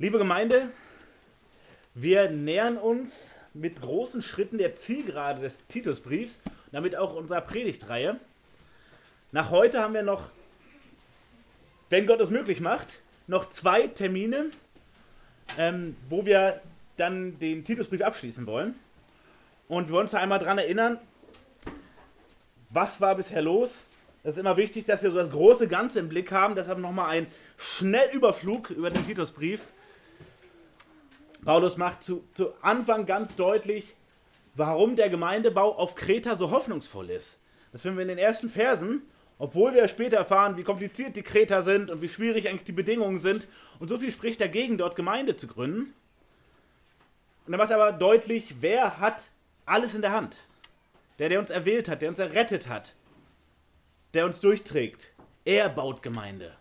Liebe Gemeinde, wir nähern uns mit großen Schritten der Zielgerade des Titusbriefs, damit auch unserer Predigtreihe. Nach heute haben wir noch, wenn Gott es möglich macht, noch zwei Termine, ähm, wo wir dann den Titusbrief abschließen wollen. Und wir wollen uns einmal daran erinnern, was war bisher los? Es ist immer wichtig, dass wir so das große Ganze im Blick haben. Deshalb nochmal ein Schnellüberflug über den Titusbrief. Paulus macht zu, zu Anfang ganz deutlich, warum der Gemeindebau auf Kreta so hoffnungsvoll ist. Das finden wir in den ersten Versen, obwohl wir später erfahren, wie kompliziert die Kreter sind und wie schwierig eigentlich die Bedingungen sind. Und so viel spricht dagegen, dort Gemeinde zu gründen. Und er macht aber deutlich, wer hat alles in der Hand. Der, der uns erwählt hat, der uns errettet hat, der uns durchträgt. Er baut Gemeinde.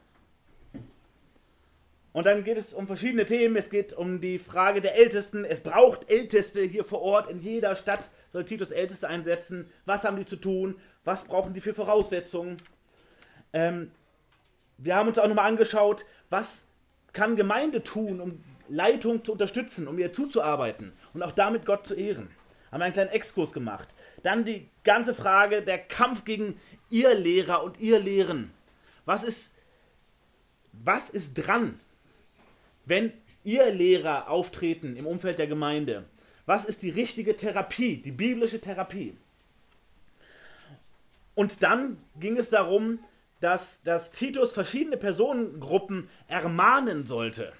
Und dann geht es um verschiedene Themen. Es geht um die Frage der Ältesten. Es braucht Älteste hier vor Ort. In jeder Stadt soll Titus Älteste einsetzen. Was haben die zu tun? Was brauchen die für Voraussetzungen? Ähm, wir haben uns auch nochmal angeschaut, was kann Gemeinde tun, um Leitung zu unterstützen, um ihr zuzuarbeiten und auch damit Gott zu ehren. Haben einen kleinen Exkurs gemacht. Dann die ganze Frage der Kampf gegen ihr Lehrer und ihr Lehren. Was ist, was ist dran wenn ihr Lehrer auftreten im Umfeld der Gemeinde, was ist die richtige Therapie, die biblische Therapie? Und dann ging es darum, dass, dass Titus verschiedene Personengruppen ermahnen sollte.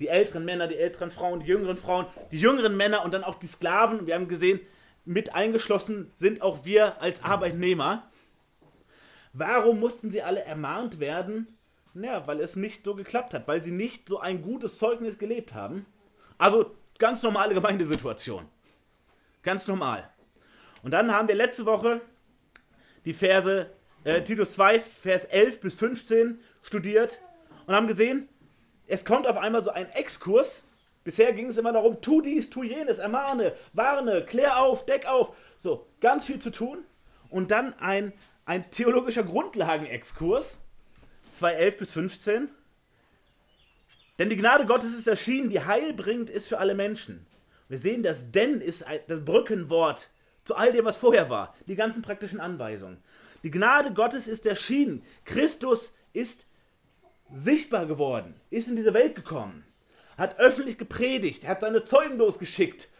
Die älteren Männer, die älteren Frauen, die jüngeren Frauen, die jüngeren Männer und dann auch die Sklaven. Wir haben gesehen, mit eingeschlossen sind auch wir als Arbeitnehmer. Warum mussten sie alle ermahnt werden? Ja, weil es nicht so geklappt hat, weil sie nicht so ein gutes Zeugnis gelebt haben. Also ganz normale Gemeindesituation. Ganz normal. Und dann haben wir letzte Woche die Verse äh, Titus 2, Vers 11 bis 15 studiert und haben gesehen, es kommt auf einmal so ein Exkurs. Bisher ging es immer darum, tu dies, tu jenes, ermahne, warne, klär auf, deck auf. So, ganz viel zu tun. Und dann ein, ein theologischer Grundlagenexkurs 2,11 bis 15. Denn die Gnade Gottes ist erschienen, die heilbringend ist für alle Menschen. Wir sehen, das denn ist das Brückenwort zu all dem, was vorher war. Die ganzen praktischen Anweisungen. Die Gnade Gottes ist erschienen. Christus ist sichtbar geworden, ist in diese Welt gekommen, hat öffentlich gepredigt, hat seine Zeugen losgeschickt,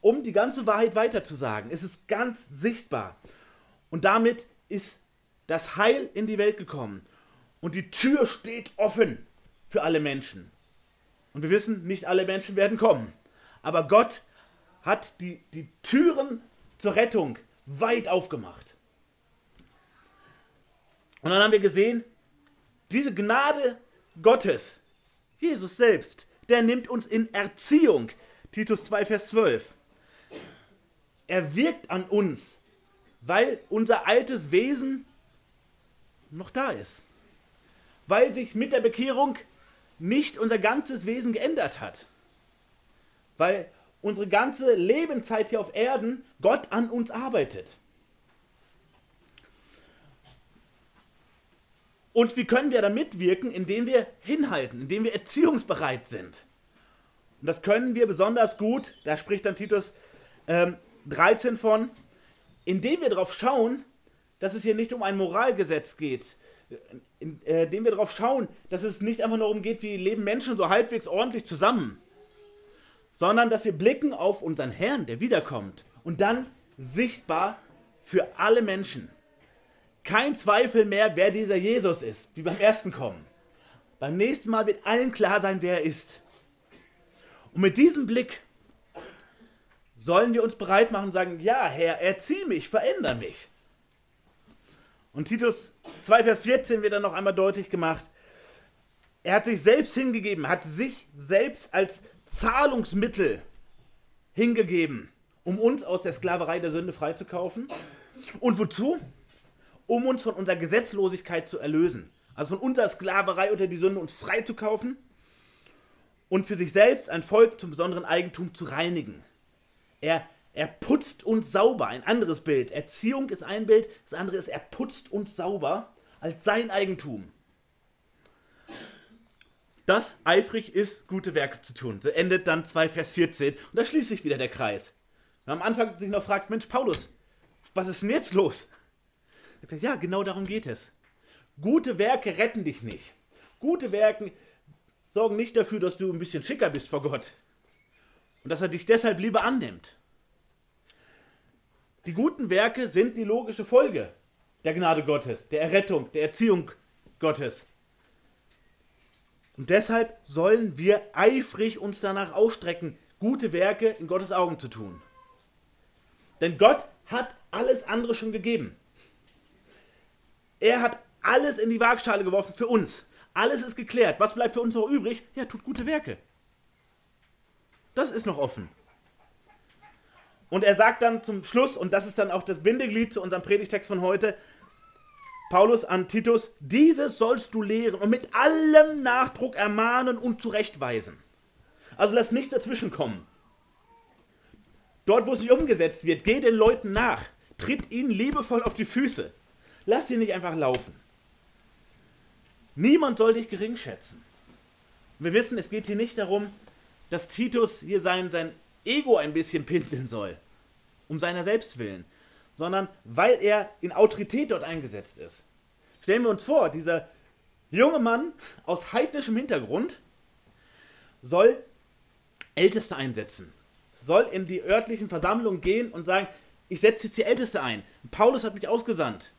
um die ganze Wahrheit weiterzusagen. Es ist ganz sichtbar. Und damit ist das Heil in die Welt gekommen. Und die Tür steht offen für alle Menschen. Und wir wissen, nicht alle Menschen werden kommen. Aber Gott hat die, die Türen zur Rettung weit aufgemacht. Und dann haben wir gesehen, diese Gnade Gottes, Jesus selbst, der nimmt uns in Erziehung. Titus 2, Vers 12. Er wirkt an uns, weil unser altes Wesen noch da ist weil sich mit der Bekehrung nicht unser ganzes Wesen geändert hat. Weil unsere ganze Lebenszeit hier auf Erden Gott an uns arbeitet. Und wie können wir da mitwirken? Indem wir hinhalten, indem wir erziehungsbereit sind. Und das können wir besonders gut, da spricht dann Titus ähm, 13 von, indem wir darauf schauen, dass es hier nicht um ein Moralgesetz geht, indem äh, wir darauf schauen, dass es nicht einfach nur darum geht, wie leben Menschen so halbwegs ordentlich zusammen, sondern dass wir blicken auf unseren Herrn, der wiederkommt und dann sichtbar für alle Menschen. Kein Zweifel mehr, wer dieser Jesus ist, wie beim ersten Kommen. Beim nächsten Mal wird allen klar sein, wer er ist. Und mit diesem Blick sollen wir uns bereit machen und sagen, ja, Herr, erzieh mich, veränder mich. Und Titus 2, Vers 14 wird dann noch einmal deutlich gemacht. Er hat sich selbst hingegeben, hat sich selbst als Zahlungsmittel hingegeben, um uns aus der Sklaverei der Sünde freizukaufen. Und wozu? Um uns von unserer Gesetzlosigkeit zu erlösen. Also von unserer Sklaverei unter die Sünde uns freizukaufen und für sich selbst ein Volk zum besonderen Eigentum zu reinigen. Er er putzt uns sauber. Ein anderes Bild. Erziehung ist ein Bild, das andere ist, er putzt uns sauber als sein Eigentum. das eifrig ist, gute Werke zu tun. So endet dann 2 Vers 14 und da schließt sich wieder der Kreis. Und am Anfang sich noch fragt, Mensch, Paulus, was ist denn jetzt los? Ja, genau darum geht es. Gute Werke retten dich nicht. Gute Werke sorgen nicht dafür, dass du ein bisschen schicker bist vor Gott. Und dass er dich deshalb lieber annimmt. Die guten Werke sind die logische Folge der Gnade Gottes, der Errettung, der Erziehung Gottes. Und deshalb sollen wir eifrig uns danach ausstrecken, gute Werke in Gottes Augen zu tun. Denn Gott hat alles andere schon gegeben. Er hat alles in die Waagschale geworfen für uns. Alles ist geklärt. Was bleibt für uns noch übrig? Ja, tut gute Werke. Das ist noch offen. Und er sagt dann zum Schluss, und das ist dann auch das Bindeglied zu unserem Predigtext von heute, Paulus an Titus, dieses sollst du lehren und mit allem Nachdruck ermahnen und zurechtweisen. Also lass nichts dazwischenkommen. Dort, wo es nicht umgesetzt wird, geh den Leuten nach. Tritt ihnen liebevoll auf die Füße. Lass sie nicht einfach laufen. Niemand soll dich gering schätzen. Wir wissen, es geht hier nicht darum, dass Titus hier sein, sein Ego ein bisschen pinseln soll, um seiner selbst willen, sondern weil er in Autorität dort eingesetzt ist. Stellen wir uns vor, dieser junge Mann aus heidnischem Hintergrund soll Älteste einsetzen, soll in die örtlichen Versammlungen gehen und sagen, ich setze jetzt die Älteste ein. Paulus hat mich ausgesandt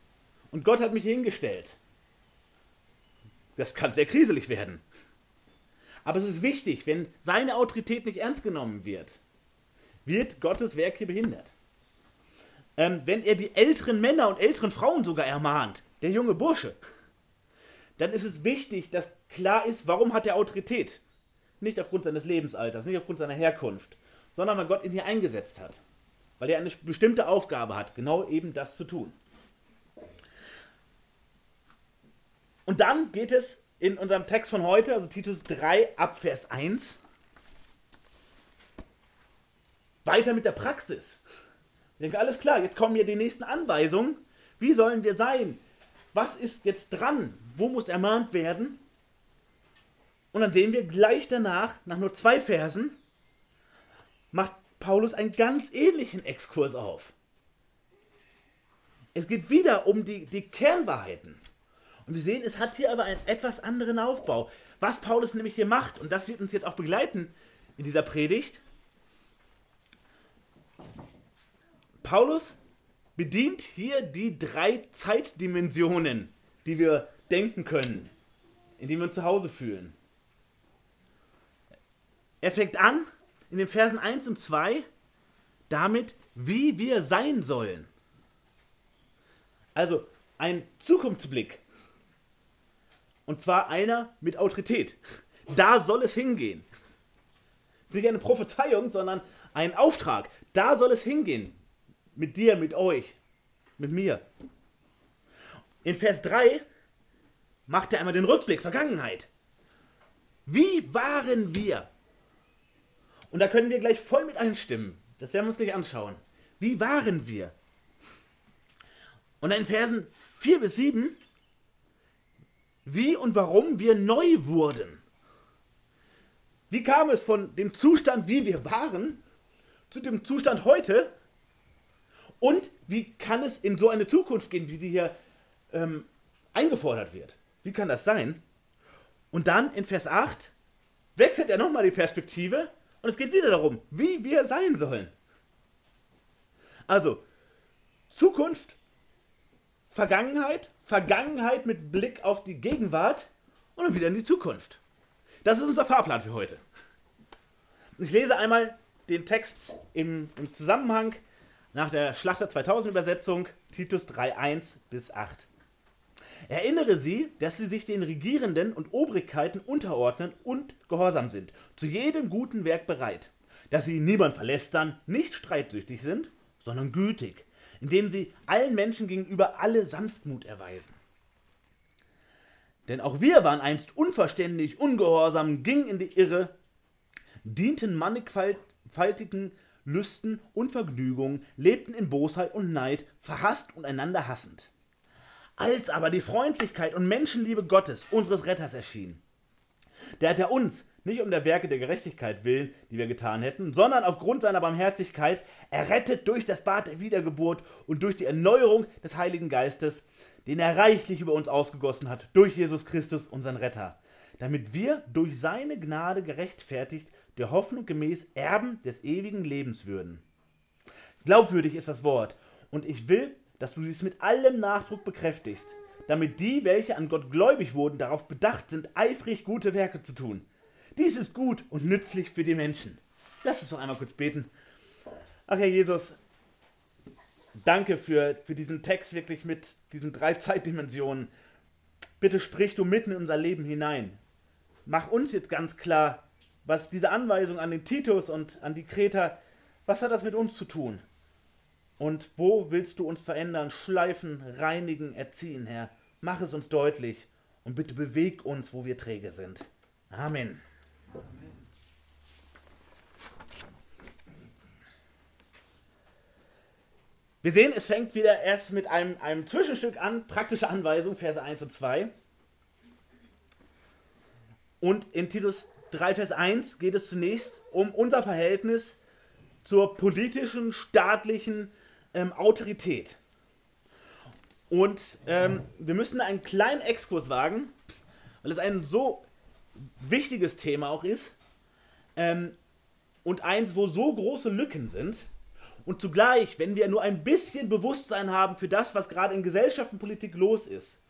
und Gott hat mich hingestellt. Das kann sehr kriselig werden. Aber es ist wichtig, wenn seine Autorität nicht ernst genommen wird, wird Gottes Werk hier behindert. Ähm, wenn er die älteren Männer und älteren Frauen sogar ermahnt, der junge Bursche, dann ist es wichtig, dass klar ist, warum hat er Autorität. Nicht aufgrund seines Lebensalters, nicht aufgrund seiner Herkunft, sondern weil Gott ihn hier eingesetzt hat. Weil er eine bestimmte Aufgabe hat, genau eben das zu tun. Und dann geht es in unserem Text von heute, also Titus 3 ab Vers 1, weiter mit der Praxis. Ich denke, alles klar, jetzt kommen hier die nächsten Anweisungen. Wie sollen wir sein? Was ist jetzt dran? Wo muss ermahnt werden? Und dann sehen wir gleich danach, nach nur zwei Versen, macht Paulus einen ganz ähnlichen Exkurs auf. Es geht wieder um die, die Kernwahrheiten. Und wir sehen, es hat hier aber einen etwas anderen Aufbau. Was Paulus nämlich hier macht, und das wird uns jetzt auch begleiten in dieser Predigt, Paulus bedient hier die drei Zeitdimensionen, die wir denken können, in denen wir uns zu Hause fühlen. Er fängt an in den Versen 1 und 2 damit, wie wir sein sollen. Also ein Zukunftsblick. Und zwar einer mit Autorität. Da soll es hingehen. Es ist nicht eine Prophezeiung, sondern ein Auftrag. Da soll es hingehen. Mit dir, mit euch, mit mir. In Vers 3 macht er einmal den Rückblick, Vergangenheit. Wie waren wir? Und da können wir gleich voll mit einstimmen. Das werden wir uns gleich anschauen. Wie waren wir? Und in Versen 4 bis 7 wie und warum wir neu wurden. Wie kam es von dem Zustand, wie wir waren, zu dem Zustand heute? Und wie kann es in so eine Zukunft gehen, wie sie hier ähm, eingefordert wird? Wie kann das sein? Und dann in Vers 8 wechselt er nochmal die Perspektive und es geht wieder darum, wie wir sein sollen. Also, Zukunft, Vergangenheit Vergangenheit mit Blick auf die Gegenwart und dann wieder in die Zukunft. Das ist unser Fahrplan für heute. Ich lese einmal den Text im, im Zusammenhang nach der Schlachter 2000 Übersetzung, Titus 3.1 bis 8. Erinnere sie, dass sie sich den Regierenden und Obrigkeiten unterordnen und gehorsam sind, zu jedem guten Werk bereit, dass sie niemand verlästern, nicht streitsüchtig sind, sondern gütig, indem sie allen Menschen gegenüber alle Sanftmut erweisen. Denn auch wir waren einst unverständig, ungehorsam, gingen in die Irre, dienten mannigfaltigen Lüsten und Vergnügungen, lebten in Bosheit und Neid, verhasst und einander hassend. Als aber die Freundlichkeit und Menschenliebe Gottes, unseres Retters, erschien, Der hat er uns, nicht um der Werke der Gerechtigkeit willen, die wir getan hätten, sondern aufgrund seiner Barmherzigkeit errettet durch das Bad der Wiedergeburt und durch die Erneuerung des Heiligen Geistes, den er reichlich über uns ausgegossen hat, durch Jesus Christus, unseren Retter, damit wir durch seine Gnade gerechtfertigt der Hoffnung gemäß Erben des ewigen Lebens würden. Glaubwürdig ist das Wort, und ich will, dass du dies mit allem Nachdruck bekräftigst, damit die, welche an Gott gläubig wurden, darauf bedacht sind, eifrig gute Werke zu tun. Dies ist gut und nützlich für die Menschen. Lass uns noch einmal kurz beten. Ach Herr Jesus, danke für, für diesen Text wirklich mit diesen drei Zeitdimensionen. Bitte sprich du mitten in unser Leben hinein. Mach uns jetzt ganz klar, was diese Anweisung an den Titus und an die Kreter, was hat das mit uns zu tun? Und wo willst du uns verändern, schleifen, reinigen, erziehen, Herr? Mach es uns deutlich und bitte beweg uns, wo wir träge sind. Amen. Wir sehen, es fängt wieder erst mit einem, einem Zwischenstück an, praktische Anweisung, Verse 1 und 2. Und in Titus 3, Vers 1 geht es zunächst um unser Verhältnis zur politischen, staatlichen ähm, Autorität. Und ähm, wir müssen einen kleinen Exkurs wagen, weil es ein so wichtiges Thema auch ist ähm, und eins, wo so große Lücken sind. Und zugleich, wenn wir nur ein bisschen Bewusstsein haben für das, was gerade in Gesellschaft und Politik los ist,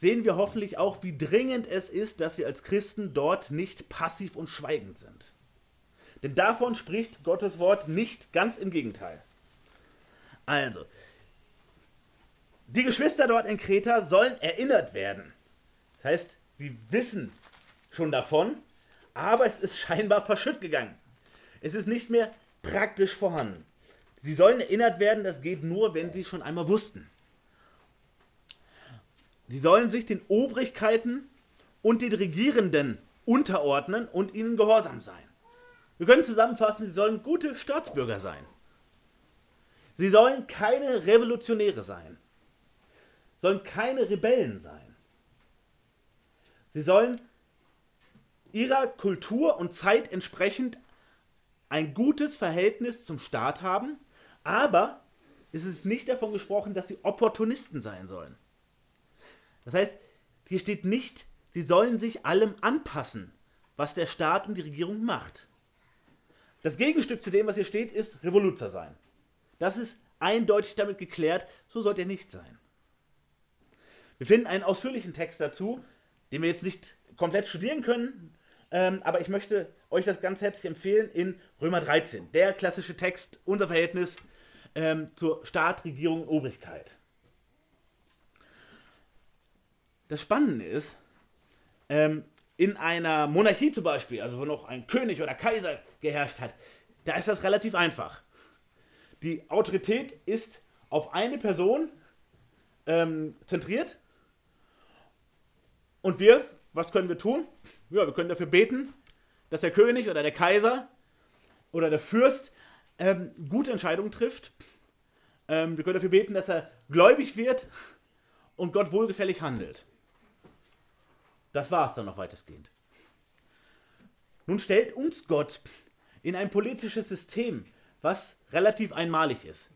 sehen wir hoffentlich auch, wie dringend es ist, dass wir als Christen dort nicht passiv und schweigend sind. Denn davon spricht Gottes Wort nicht, ganz im Gegenteil. Also, die Geschwister dort in Kreta sollen erinnert werden. Das heißt, sie wissen schon davon, aber es ist scheinbar verschütt gegangen. Es ist nicht mehr praktisch vorhanden. Sie sollen erinnert werden, das geht nur, wenn sie schon einmal wussten. Sie sollen sich den Obrigkeiten und den Regierenden unterordnen und ihnen gehorsam sein. Wir können zusammenfassen, sie sollen gute Staatsbürger sein. Sie sollen keine Revolutionäre sein, sollen keine Rebellen sein. Sie sollen ihrer Kultur und Zeit entsprechend ein gutes Verhältnis zum Staat haben, aber es ist nicht davon gesprochen, dass sie Opportunisten sein sollen. Das heißt, hier steht nicht, sie sollen sich allem anpassen, was der Staat und die Regierung macht. Das Gegenstück zu dem, was hier steht, ist Revoluzer sein. Das ist eindeutig damit geklärt, so sollte er nicht sein. Wir finden einen ausführlichen Text dazu, den wir jetzt nicht komplett studieren können, ähm, aber ich möchte euch das ganz herzlich empfehlen in Römer 13, der klassische Text, unser Verhältnis ähm, zur Staat, Regierung und Obrigkeit. Das Spannende ist, ähm, in einer Monarchie zum Beispiel, also wo noch ein König oder Kaiser geherrscht hat, da ist das relativ einfach. Die Autorität ist auf eine Person ähm, zentriert. Und wir, was können wir tun? Ja, wir können dafür beten, dass der König oder der Kaiser oder der Fürst ähm, gute Entscheidungen trifft. Ähm, wir können dafür beten, dass er gläubig wird und Gott wohlgefällig handelt. Das war es dann noch weitestgehend. Nun stellt uns Gott in ein politisches System, was relativ einmalig ist.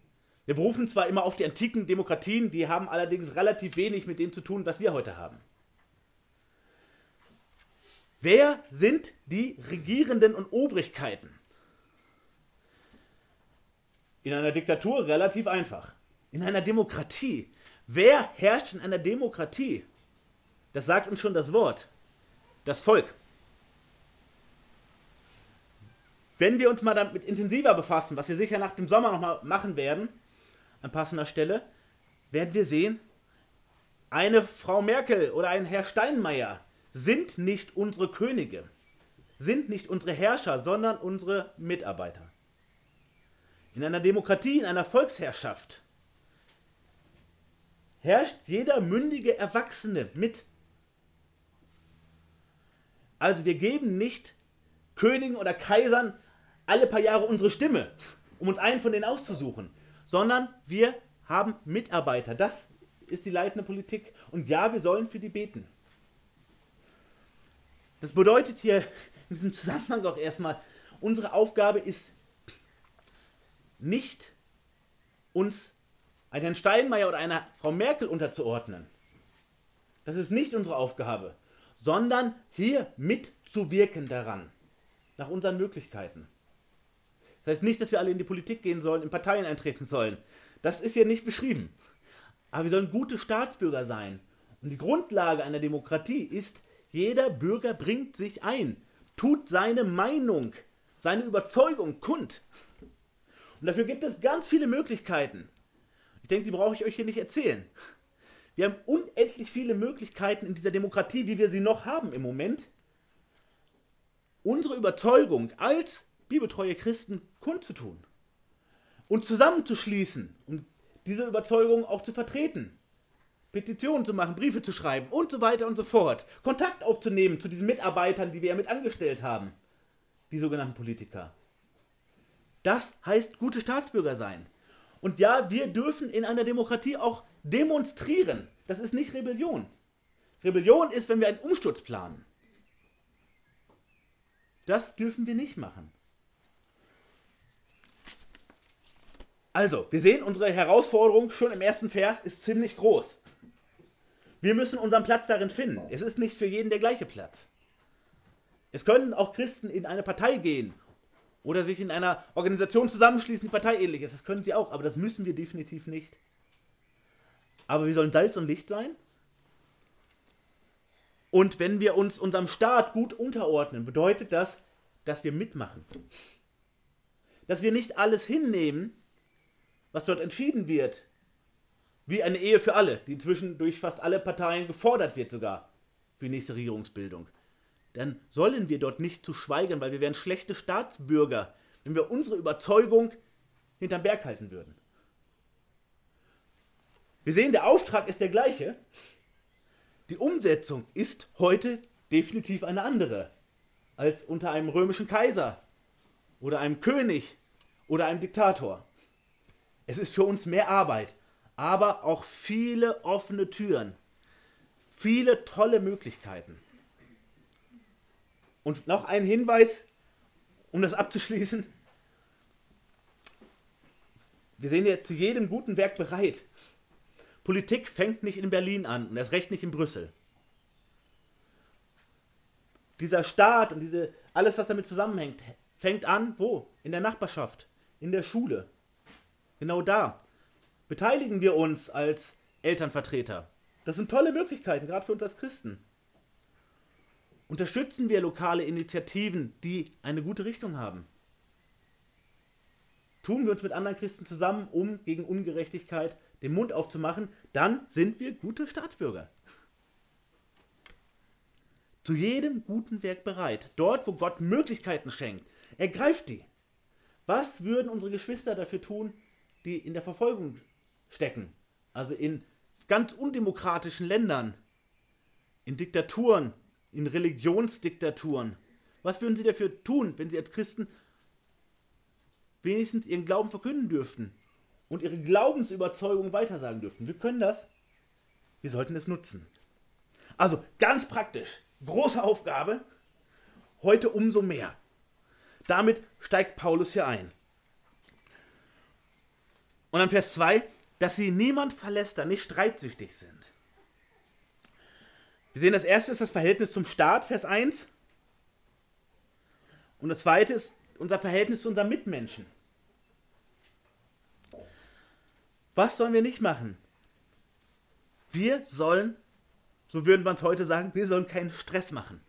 Wir berufen zwar immer auf die antiken Demokratien, die haben allerdings relativ wenig mit dem zu tun, was wir heute haben. Wer sind die Regierenden und Obrigkeiten? In einer Diktatur relativ einfach. In einer Demokratie. Wer herrscht in einer Demokratie? Das sagt uns schon das Wort. Das Volk. Wenn wir uns mal damit intensiver befassen, was wir sicher nach dem Sommer nochmal machen werden, an passender Stelle, werden wir sehen, eine Frau Merkel oder ein Herr Steinmeier sind nicht unsere Könige, sind nicht unsere Herrscher, sondern unsere Mitarbeiter. In einer Demokratie, in einer Volksherrschaft herrscht jeder mündige Erwachsene mit. Also wir geben nicht Königen oder Kaisern alle paar Jahre unsere Stimme, um uns einen von denen auszusuchen, sondern wir haben Mitarbeiter. Das ist die leitende Politik. Und ja, wir sollen für die beten. Das bedeutet hier in diesem Zusammenhang auch erstmal, unsere Aufgabe ist nicht uns einen Herrn Steinmeier oder einer Frau Merkel unterzuordnen. Das ist nicht unsere Aufgabe, sondern hier mitzuwirken daran, nach unseren Möglichkeiten. Das heißt nicht, dass wir alle in die Politik gehen sollen, in Parteien eintreten sollen. Das ist hier nicht beschrieben. Aber wir sollen gute Staatsbürger sein. Und die Grundlage einer Demokratie ist, jeder Bürger bringt sich ein, tut seine Meinung, seine Überzeugung kund. Und dafür gibt es ganz viele Möglichkeiten. Ich denke, die brauche ich euch hier nicht erzählen. Wir haben unendlich viele Möglichkeiten in dieser Demokratie, wie wir sie noch haben im Moment, unsere Überzeugung als bibeltreue Christen kundzutun und zusammenzuschließen, um diese Überzeugung auch zu vertreten. Petitionen zu machen, Briefe zu schreiben und so weiter und so fort. Kontakt aufzunehmen zu diesen Mitarbeitern, die wir ja mit angestellt haben. Die sogenannten Politiker. Das heißt gute Staatsbürger sein. Und ja, wir dürfen in einer Demokratie auch demonstrieren. Das ist nicht Rebellion. Rebellion ist, wenn wir einen Umsturz planen. Das dürfen wir nicht machen. Also, wir sehen, unsere Herausforderung schon im ersten Vers ist ziemlich groß. Wir müssen unseren Platz darin finden. Es ist nicht für jeden der gleiche Platz. Es können auch Christen in eine Partei gehen oder sich in einer Organisation zusammenschließen, die parteiähnlich ist. Das können sie auch, aber das müssen wir definitiv nicht. Aber wir sollen Salz und Licht sein. Und wenn wir uns unserem Staat gut unterordnen, bedeutet das, dass wir mitmachen. Dass wir nicht alles hinnehmen, was dort entschieden wird, wie eine Ehe für alle, die inzwischen durch fast alle Parteien gefordert wird sogar für die nächste Regierungsbildung, dann sollen wir dort nicht zu schweigen, weil wir wären schlechte Staatsbürger, wenn wir unsere Überzeugung hinterm Berg halten würden. Wir sehen, der Auftrag ist der gleiche. Die Umsetzung ist heute definitiv eine andere als unter einem römischen Kaiser oder einem König oder einem Diktator. Es ist für uns mehr Arbeit, aber auch viele offene Türen, viele tolle Möglichkeiten. Und noch ein Hinweis, um das abzuschließen. Wir sehen ja zu jedem guten Werk bereit. Politik fängt nicht in Berlin an und erst recht nicht in Brüssel. Dieser Staat und diese, alles, was damit zusammenhängt, fängt an, wo? In der Nachbarschaft, in der Schule, Genau da beteiligen wir uns als Elternvertreter. Das sind tolle Möglichkeiten, gerade für uns als Christen. Unterstützen wir lokale Initiativen, die eine gute Richtung haben. Tun wir uns mit anderen Christen zusammen, um gegen Ungerechtigkeit den Mund aufzumachen, dann sind wir gute Staatsbürger. Zu jedem guten Werk bereit. Dort, wo Gott Möglichkeiten schenkt, ergreift die. Was würden unsere Geschwister dafür tun, die in der Verfolgung stecken. Also in ganz undemokratischen Ländern, in Diktaturen, in Religionsdiktaturen. Was würden sie dafür tun, wenn sie als Christen wenigstens ihren Glauben verkünden dürften und ihre Glaubensüberzeugung weitersagen dürften? Wir können das. Wir sollten es nutzen. Also ganz praktisch, große Aufgabe, heute umso mehr. Damit steigt Paulus hier ein. Und dann Vers 2, dass sie niemand verlästern, nicht streitsüchtig sind. Wir sehen, das erste ist das Verhältnis zum Staat, Vers 1. Und das zweite ist unser Verhältnis zu unseren Mitmenschen. Was sollen wir nicht machen? Wir sollen, so würden wir es heute sagen, wir sollen keinen Stress machen.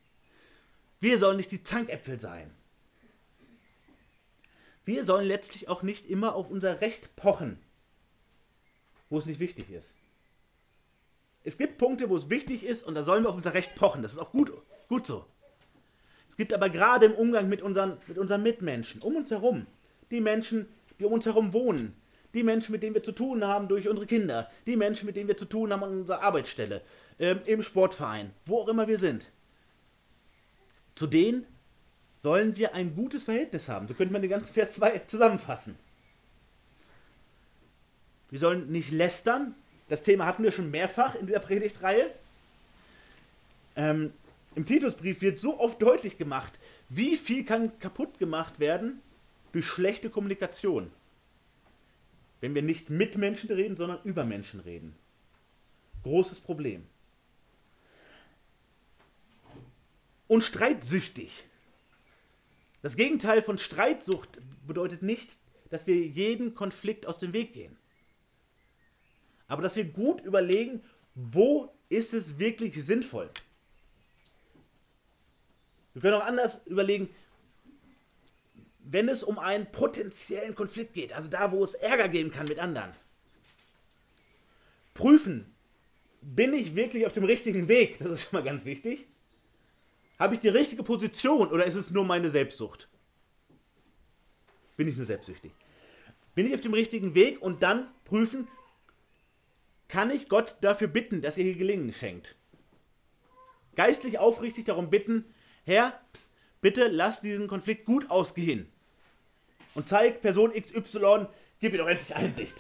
Wir sollen nicht die Zankäpfel sein wir sollen letztlich auch nicht immer auf unser Recht pochen, wo es nicht wichtig ist. Es gibt Punkte, wo es wichtig ist und da sollen wir auf unser Recht pochen. Das ist auch gut, gut so. Es gibt aber gerade im Umgang mit unseren, mit unseren Mitmenschen, um uns herum, die Menschen, die um uns herum wohnen, die Menschen, mit denen wir zu tun haben durch unsere Kinder, die Menschen, mit denen wir zu tun haben an unserer Arbeitsstelle, ähm, im Sportverein, wo auch immer wir sind. Zu denen sollen wir ein gutes Verhältnis haben. So könnte man den ganzen Vers 2 zusammenfassen. Wir sollen nicht lästern. Das Thema hatten wir schon mehrfach in dieser Predigtreihe. Ähm, Im Titusbrief wird so oft deutlich gemacht, wie viel kann kaputt gemacht werden durch schlechte Kommunikation. Wenn wir nicht mit Menschen reden, sondern über Menschen reden. Großes Problem. Und streitsüchtig. Das Gegenteil von Streitsucht bedeutet nicht, dass wir jeden Konflikt aus dem Weg gehen. Aber dass wir gut überlegen, wo ist es wirklich sinnvoll. Wir können auch anders überlegen, wenn es um einen potenziellen Konflikt geht, also da, wo es Ärger geben kann mit anderen. Prüfen, bin ich wirklich auf dem richtigen Weg? Das ist schon mal ganz wichtig. Habe ich die richtige Position oder ist es nur meine Selbstsucht? Bin ich nur selbstsüchtig? Bin ich auf dem richtigen Weg und dann prüfen, kann ich Gott dafür bitten, dass er hier Gelingen schenkt? Geistlich aufrichtig darum bitten, Herr, bitte lass diesen Konflikt gut ausgehen. Und zeig Person XY, gib mir doch endlich Einsicht.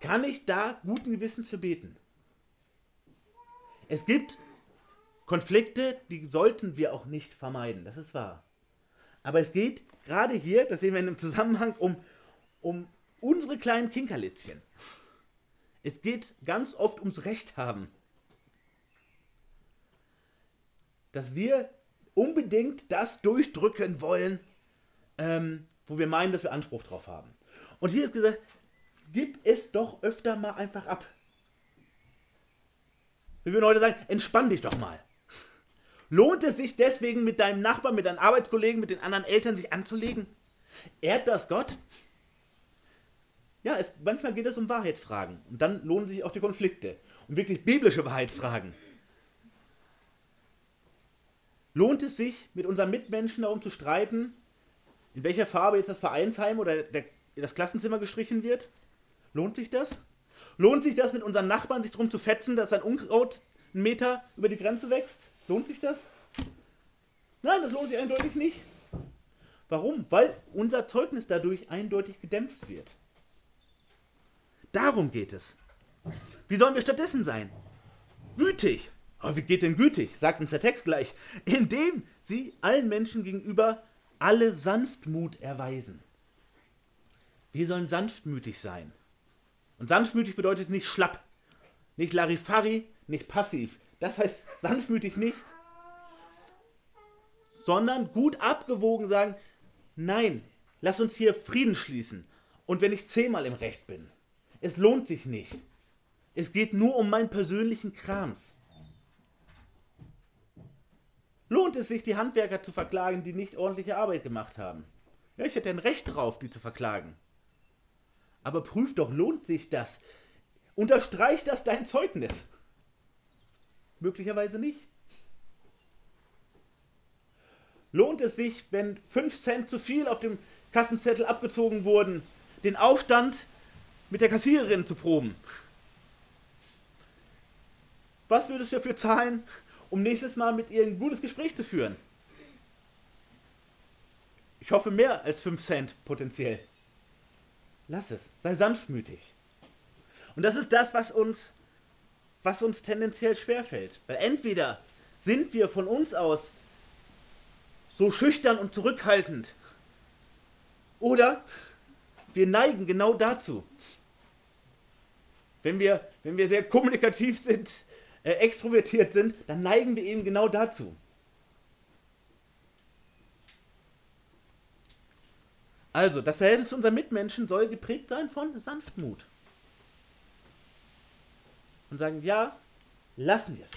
Kann ich da guten Gewissens für beten? Es gibt Konflikte, die sollten wir auch nicht vermeiden, das ist wahr. Aber es geht gerade hier, das sehen wir in einem Zusammenhang, um, um unsere kleinen Kinkerlitzchen. Es geht ganz oft ums Recht haben. Dass wir unbedingt das durchdrücken wollen, ähm, wo wir meinen, dass wir Anspruch drauf haben. Und hier ist gesagt, gib es doch öfter mal einfach ab. Wir würden heute sagen, entspann dich doch mal. Lohnt es sich deswegen mit deinem Nachbarn, mit deinen Arbeitskollegen, mit den anderen Eltern sich anzulegen? Ehrt das Gott? Ja, es, manchmal geht es um Wahrheitsfragen. Und dann lohnen sich auch die Konflikte. Um wirklich biblische Wahrheitsfragen. Lohnt es sich, mit unseren Mitmenschen darum zu streiten, in welcher Farbe jetzt das Vereinsheim oder der, das Klassenzimmer gestrichen wird? Lohnt sich das? Lohnt sich das, mit unseren Nachbarn sich darum zu fetzen, dass ein Unkraut einen Meter über die Grenze wächst? Lohnt sich das? Nein, das lohnt sich eindeutig nicht. Warum? Weil unser Zeugnis dadurch eindeutig gedämpft wird. Darum geht es. Wie sollen wir stattdessen sein? Gütig. Aber wie geht denn gütig? Sagt uns der Text gleich. Indem sie allen Menschen gegenüber alle Sanftmut erweisen. Wir sollen sanftmütig sein. Und sanftmütig bedeutet nicht schlapp, nicht Larifari, nicht passiv. Das heißt sanftmütig nicht, sondern gut abgewogen sagen, nein, lass uns hier Frieden schließen. Und wenn ich zehnmal im Recht bin, es lohnt sich nicht. Es geht nur um meinen persönlichen Krams. Lohnt es sich, die Handwerker zu verklagen, die nicht ordentliche Arbeit gemacht haben? Ja, ich hätte ein Recht drauf, die zu verklagen. Aber prüf doch, lohnt sich das? Unterstreicht das dein Zeugnis? Möglicherweise nicht. Lohnt es sich, wenn 5 Cent zu viel auf dem Kassenzettel abgezogen wurden, den Aufstand mit der Kassiererin zu proben? Was würdest du dafür zahlen, um nächstes Mal mit ihr ein gutes Gespräch zu führen? Ich hoffe mehr als 5 Cent potenziell. Lass es, sei sanftmütig. Und das ist das, was uns, was uns tendenziell schwerfällt. Weil entweder sind wir von uns aus so schüchtern und zurückhaltend, oder wir neigen genau dazu. Wenn wir, wenn wir sehr kommunikativ sind, äh, extrovertiert sind, dann neigen wir eben genau dazu. Also, das Verhältnis zu unseren Mitmenschen soll geprägt sein von Sanftmut. Und sagen, ja, lassen wir es.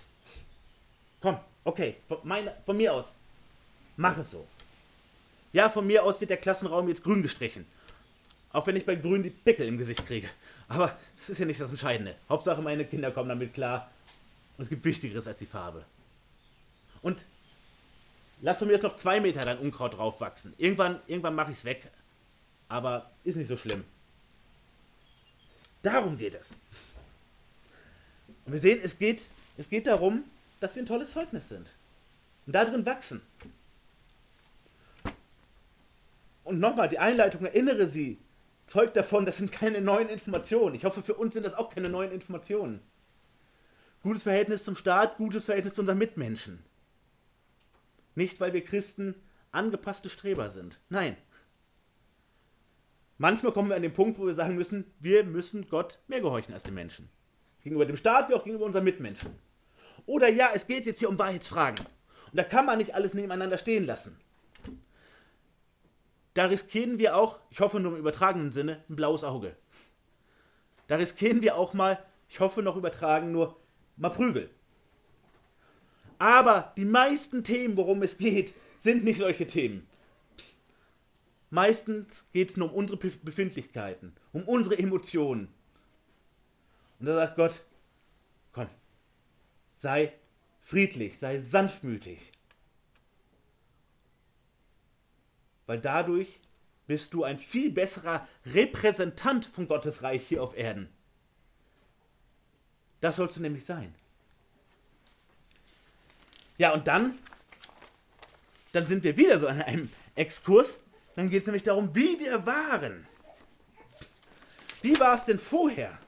Komm, okay, von, meine, von mir aus, mach es so. Ja, von mir aus wird der Klassenraum jetzt grün gestrichen. Auch wenn ich bei grün die Pickel im Gesicht kriege. Aber das ist ja nicht das Entscheidende. Hauptsache, meine Kinder kommen damit klar. Es gibt Wichtigeres als die Farbe. Und lass von mir jetzt noch zwei Meter dein Unkraut drauf wachsen. Irgendwann, irgendwann mache ich es weg. Aber ist nicht so schlimm. Darum geht es. Und wir sehen, es geht, es geht darum, dass wir ein tolles Zeugnis sind. Und darin wachsen. Und nochmal, die Einleitung, erinnere sie, zeugt davon, das sind keine neuen Informationen. Ich hoffe, für uns sind das auch keine neuen Informationen. Gutes Verhältnis zum Staat, gutes Verhältnis zu unseren Mitmenschen. Nicht, weil wir Christen angepasste Streber sind. Nein. Manchmal kommen wir an den Punkt, wo wir sagen müssen, wir müssen Gott mehr gehorchen als den Menschen. Gegenüber dem Staat wie auch gegenüber unseren Mitmenschen. Oder ja, es geht jetzt hier um Wahrheitsfragen. Und da kann man nicht alles nebeneinander stehen lassen. Da riskieren wir auch, ich hoffe nur im übertragenen Sinne, ein blaues Auge. Da riskieren wir auch mal, ich hoffe noch übertragen, nur mal Prügel. Aber die meisten Themen, worum es geht, sind nicht solche Themen. Meistens geht es nur um unsere Befindlichkeiten, um unsere Emotionen. Und da sagt Gott, komm, sei friedlich, sei sanftmütig. Weil dadurch bist du ein viel besserer Repräsentant von Gottes Reich hier auf Erden. Das sollst du nämlich sein. Ja, und dann, dann sind wir wieder so an einem Exkurs. Dann geht es nämlich darum, wie wir waren. Wie war es denn vorher?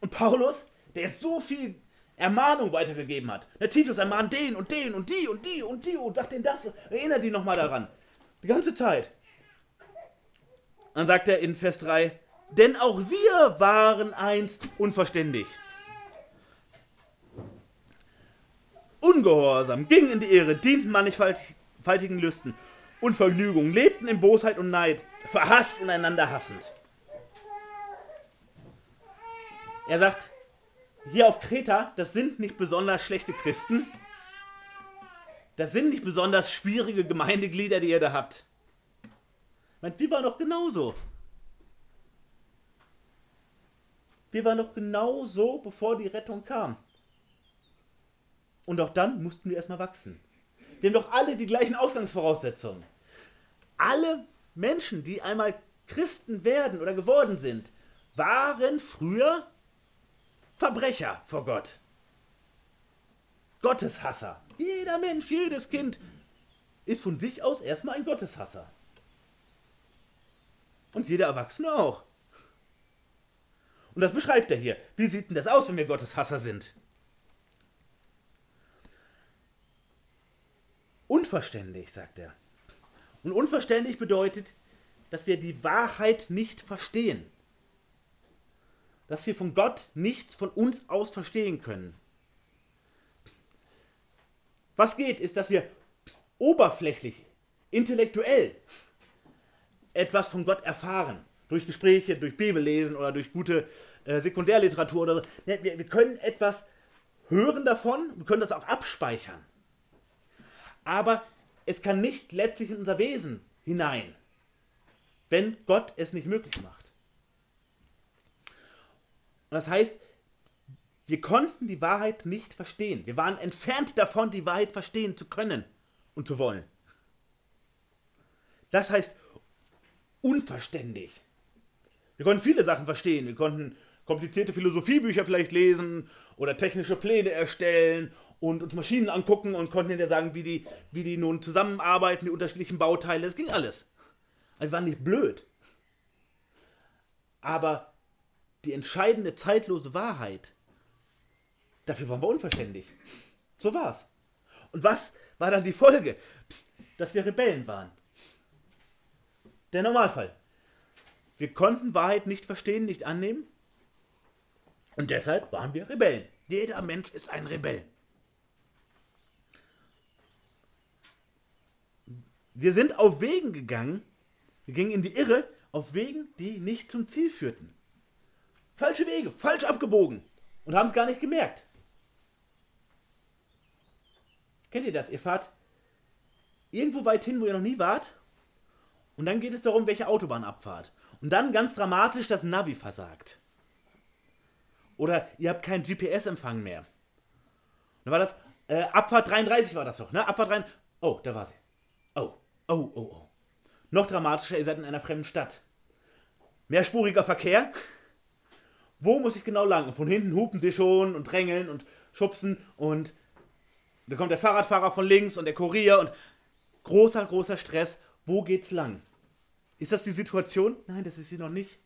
Und Paulus, der jetzt so viel Ermahnung weitergegeben hat. Der Titus ermahnt den und den und die und die und die und sagt denen das. Erinnert die nochmal daran. Die ganze Zeit. Dann sagt er in Vers 3, denn auch wir waren einst unverständig. Ungehorsam, gingen in die Irre, dienten mannigfaltigen Lüsten und Vergnügungen, lebten in Bosheit und Neid, verhasst und einander hassend. Er sagt, hier auf Kreta, das sind nicht besonders schlechte Christen. Das sind nicht besonders schwierige Gemeindeglieder, die ihr da habt. Meint, waren doch genauso. Wir waren doch genauso, bevor die Rettung kam. Und auch dann mussten wir erstmal wachsen. Wir haben doch alle die gleichen Ausgangsvoraussetzungen. Alle Menschen, die einmal Christen werden oder geworden sind, waren früher Verbrecher vor Gott. Gotteshasser. Jeder Mensch, jedes Kind ist von sich aus erstmal ein Gotteshasser. Und jeder Erwachsene auch. Und das beschreibt er hier. Wie sieht denn das aus, wenn wir Gotteshasser sind? Unverständlich, sagt er. Und unverständlich bedeutet, dass wir die Wahrheit nicht verstehen dass wir von Gott nichts von uns aus verstehen können. Was geht, ist, dass wir oberflächlich, intellektuell etwas von Gott erfahren. Durch Gespräche, durch Bibellesen oder durch gute äh, Sekundärliteratur oder so. Wir, wir können etwas hören davon, wir können das auch abspeichern. Aber es kann nicht letztlich in unser Wesen hinein, wenn Gott es nicht möglich macht. Und das heißt, wir konnten die Wahrheit nicht verstehen. Wir waren entfernt davon, die Wahrheit verstehen zu können und zu wollen. Das heißt unverständlich. Wir konnten viele Sachen verstehen. Wir konnten komplizierte Philosophiebücher vielleicht lesen oder technische Pläne erstellen und uns Maschinen angucken und konnten dir sagen, wie die, wie die nun zusammenarbeiten, die unterschiedlichen Bauteile. Das ging alles. wir waren nicht blöd. Aber die entscheidende zeitlose Wahrheit, dafür waren wir unverständlich. So war's. Und was war dann die Folge? Dass wir Rebellen waren. Der Normalfall. Wir konnten Wahrheit nicht verstehen, nicht annehmen. Und deshalb waren wir Rebellen. Jeder Mensch ist ein Rebell. Wir sind auf Wegen gegangen, wir gingen in die Irre, auf Wegen, die nicht zum Ziel führten. Falsche Wege, falsch abgebogen und haben es gar nicht gemerkt. Kennt ihr das? Ihr fahrt irgendwo weit hin, wo ihr noch nie wart und dann geht es darum, welche Autobahn abfahrt. Und dann ganz dramatisch das Navi versagt. Oder ihr habt keinen GPS-Empfang mehr. Dann war das, äh, Abfahrt 33 war das doch, ne? Abfahrt 33. Oh, da war sie. Oh, oh, oh, oh. Noch dramatischer, ihr seid in einer fremden Stadt. Mehrspuriger Verkehr. Wo muss ich genau lang? Von hinten hupen sie schon und drängeln und schubsen und dann kommt der Fahrradfahrer von links und der Kurier und großer, großer Stress. Wo geht's lang? Ist das die Situation? Nein, das ist sie noch nicht.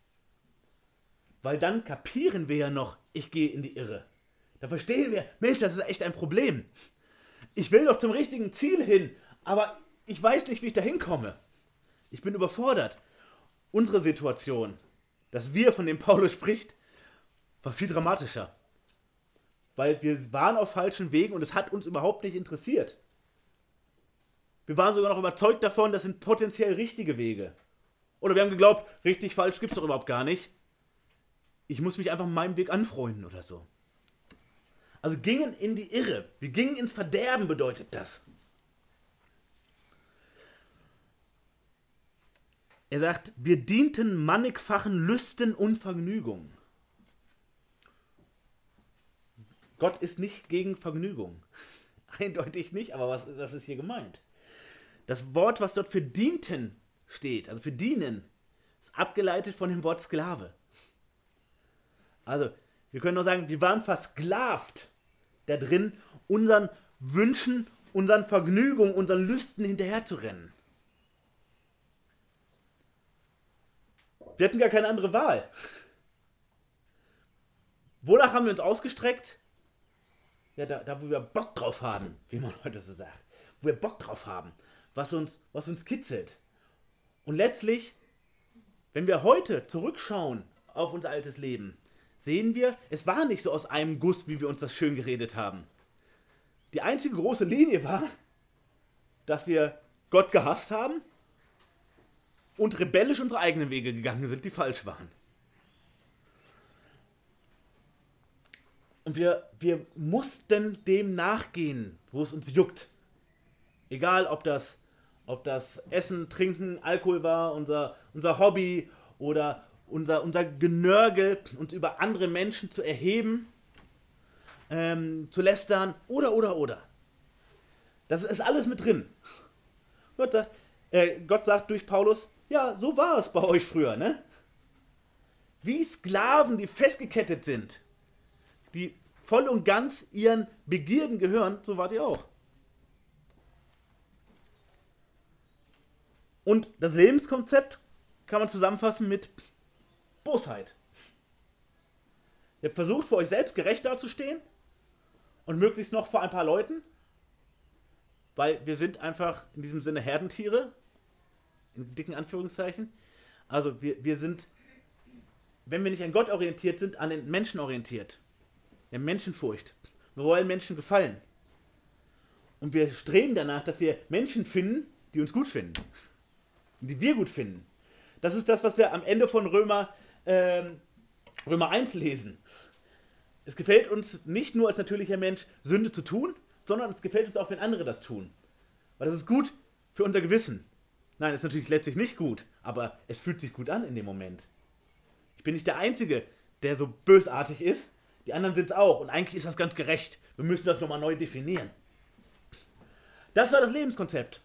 Weil dann kapieren wir ja noch, ich gehe in die Irre. Da verstehen wir, Mensch, das ist echt ein Problem. Ich will doch zum richtigen Ziel hin, aber ich weiß nicht, wie ich da hinkomme. Ich bin überfordert. Unsere Situation, dass wir, von dem Paulus spricht, war viel dramatischer. Weil wir waren auf falschen Wegen und es hat uns überhaupt nicht interessiert. Wir waren sogar noch überzeugt davon, das sind potenziell richtige Wege. Oder wir haben geglaubt, richtig, falsch gibt es doch überhaupt gar nicht. Ich muss mich einfach meinem Weg anfreunden oder so. Also gingen in die Irre. Wir gingen ins Verderben, bedeutet das. Er sagt, wir dienten mannigfachen Lüsten und Vergnügungen. Gott ist nicht gegen Vergnügung. Eindeutig nicht, aber was, was ist hier gemeint? Das Wort, was dort für dienten steht, also für dienen, ist abgeleitet von dem Wort Sklave. Also, wir können nur sagen, wir waren versklavt da drin, unseren Wünschen, unseren Vergnügungen, unseren Lüsten hinterherzurennen. Wir hatten gar keine andere Wahl. Wonach haben wir uns ausgestreckt? Ja, da, da, wo wir Bock drauf haben, wie man heute so sagt. Wo wir Bock drauf haben, was uns, was uns kitzelt. Und letztlich, wenn wir heute zurückschauen auf unser altes Leben, sehen wir, es war nicht so aus einem Guss, wie wir uns das schön geredet haben. Die einzige große Linie war, dass wir Gott gehasst haben und rebellisch unsere eigenen Wege gegangen sind, die falsch waren. Und wir, wir mussten dem nachgehen, wo es uns juckt. Egal, ob das, ob das Essen, Trinken, Alkohol war, unser, unser Hobby oder unser, unser Genörgel, uns über andere Menschen zu erheben, ähm, zu lästern oder, oder, oder. Das ist alles mit drin. Gott sagt, äh, Gott sagt durch Paulus, ja, so war es bei euch früher, ne? Wie Sklaven, die festgekettet sind, die voll und ganz ihren Begierden gehören, so wart ihr auch. Und das Lebenskonzept kann man zusammenfassen mit Bosheit. Ihr habt versucht, für euch selbst gerecht dazustehen und möglichst noch vor ein paar Leuten, weil wir sind einfach in diesem Sinne Herdentiere in dicken Anführungszeichen. Also wir, wir sind, wenn wir nicht an Gott orientiert sind, an den Menschen orientiert. Wir haben Menschenfurcht. Wir wollen Menschen gefallen. Und wir streben danach, dass wir Menschen finden, die uns gut finden. Die wir gut finden. Das ist das, was wir am Ende von Römer, ähm, Römer 1 lesen. Es gefällt uns nicht nur als natürlicher Mensch, Sünde zu tun, sondern es gefällt uns auch, wenn andere das tun. Weil das ist gut für unser Gewissen. Nein, ist natürlich letztlich nicht gut, aber es fühlt sich gut an in dem Moment. Ich bin nicht der Einzige, der so bösartig ist. Die anderen sind es auch. Und eigentlich ist das ganz gerecht. Wir müssen das nochmal neu definieren. Das war das Lebenskonzept.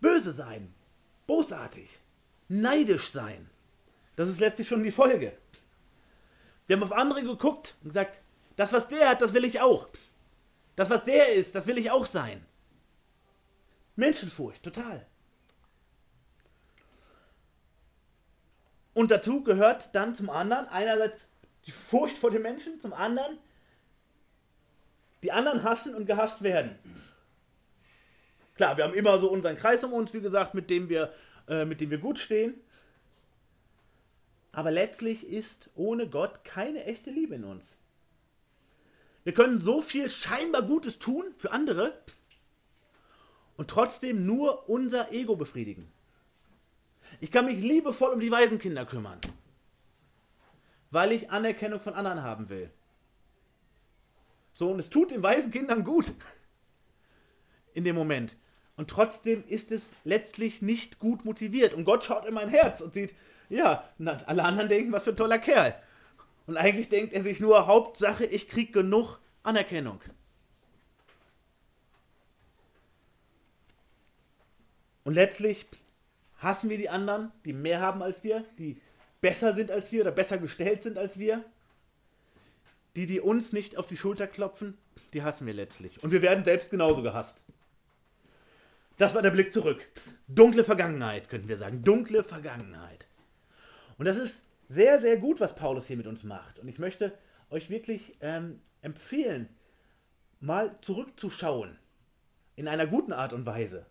Böse sein, bosartig, neidisch sein. Das ist letztlich schon die Folge. Wir haben auf andere geguckt und gesagt, das, was der hat, das will ich auch. Das, was der ist, das will ich auch sein. Menschenfurcht, total. Und dazu gehört dann zum anderen einerseits die Furcht vor den Menschen, zum anderen die anderen hassen und gehasst werden. Klar, wir haben immer so unseren Kreis um uns, wie gesagt, mit dem wir, äh, mit dem wir gut stehen. Aber letztlich ist ohne Gott keine echte Liebe in uns. Wir können so viel scheinbar Gutes tun für andere und trotzdem nur unser Ego befriedigen. Ich kann mich liebevoll um die Waisenkinder kümmern, weil ich Anerkennung von anderen haben will. So, und es tut den Waisenkindern gut in dem Moment. Und trotzdem ist es letztlich nicht gut motiviert. Und Gott schaut in mein Herz und sieht, ja, alle anderen denken, was für ein toller Kerl. Und eigentlich denkt er sich nur, Hauptsache, ich krieg genug Anerkennung. Und letztlich hassen wir die anderen, die mehr haben als wir, die besser sind als wir oder besser gestellt sind als wir. Die, die uns nicht auf die Schulter klopfen, die hassen wir letztlich. Und wir werden selbst genauso gehasst. Das war der Blick zurück. Dunkle Vergangenheit, könnten wir sagen. Dunkle Vergangenheit. Und das ist sehr, sehr gut, was Paulus hier mit uns macht. Und ich möchte euch wirklich ähm, empfehlen, mal zurückzuschauen. In einer guten Art und Weise.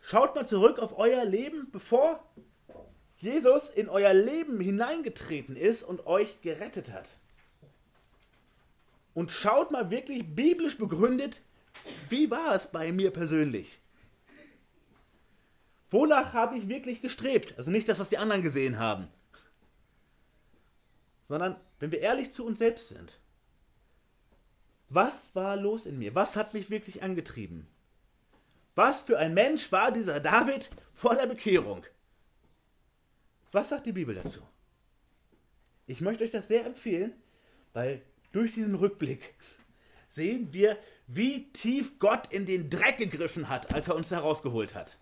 Schaut mal zurück auf euer Leben, bevor Jesus in euer Leben hineingetreten ist und euch gerettet hat. Und schaut mal wirklich biblisch begründet, wie war es bei mir persönlich? Wonach habe ich wirklich gestrebt? Also nicht das, was die anderen gesehen haben. Sondern, wenn wir ehrlich zu uns selbst sind. Was war los in mir? Was hat mich wirklich angetrieben? Was für ein Mensch war dieser David vor der Bekehrung? Was sagt die Bibel dazu? Ich möchte euch das sehr empfehlen, weil durch diesen Rückblick sehen wir, wie tief Gott in den Dreck gegriffen hat, als er uns herausgeholt hat.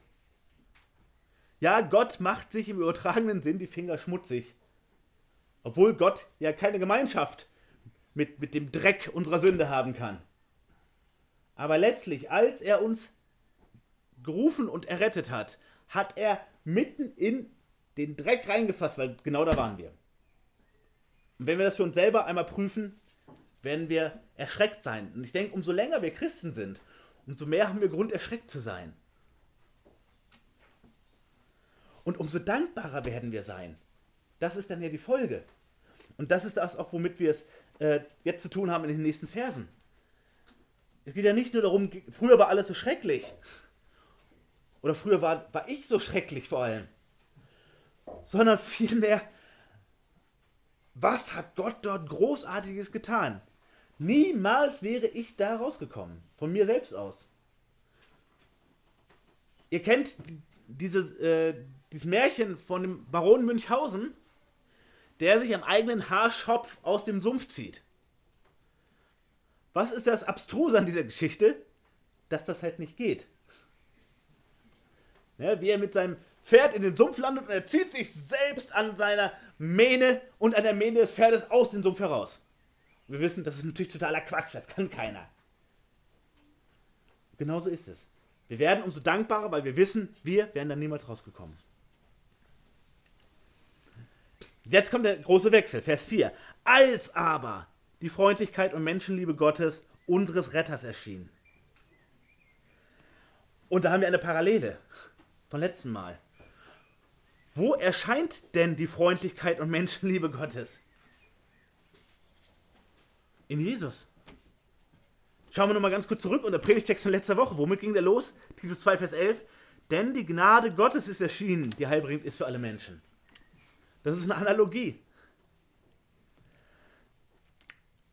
Ja, Gott macht sich im übertragenen Sinn die Finger schmutzig. Obwohl Gott ja keine Gemeinschaft mit, mit dem Dreck unserer Sünde haben kann. Aber letztlich, als er uns gerufen und errettet hat, hat er mitten in den Dreck reingefasst, weil genau da waren wir. Und wenn wir das für uns selber einmal prüfen, werden wir erschreckt sein. Und ich denke, umso länger wir Christen sind, umso mehr haben wir Grund, erschreckt zu sein. Und umso dankbarer werden wir sein. Das ist dann ja die Folge. Und das ist das auch, womit wir es äh, jetzt zu tun haben in den nächsten Versen. Es geht ja nicht nur darum, früher war alles so schrecklich. Oder früher war, war ich so schrecklich vor allem. Sondern vielmehr, was hat Gott dort Großartiges getan? Niemals wäre ich da rausgekommen. Von mir selbst aus. Ihr kennt dieses, äh, dieses Märchen von dem Baron Münchhausen, der sich am eigenen Haarschopf aus dem Sumpf zieht. Was ist das Abstruse an dieser Geschichte? Dass das halt nicht geht. Ja, wie er mit seinem Pferd in den Sumpf landet und er zieht sich selbst an seiner Mähne und an der Mähne des Pferdes aus dem Sumpf heraus. Wir wissen, das ist natürlich totaler Quatsch, das kann keiner. Genauso ist es. Wir werden umso dankbarer, weil wir wissen, wir wären da niemals rausgekommen. Jetzt kommt der große Wechsel, Vers 4. Als aber die Freundlichkeit und Menschenliebe Gottes unseres Retters erschien. Und da haben wir eine Parallele vom letzten Mal. Wo erscheint denn die Freundlichkeit und Menschenliebe Gottes? In Jesus. Schauen wir nochmal ganz kurz zurück unter Predigtext von letzter Woche. Womit ging der los? Titus 2, Vers 11. Denn die Gnade Gottes ist erschienen, die heilbringend ist für alle Menschen. Das ist eine Analogie.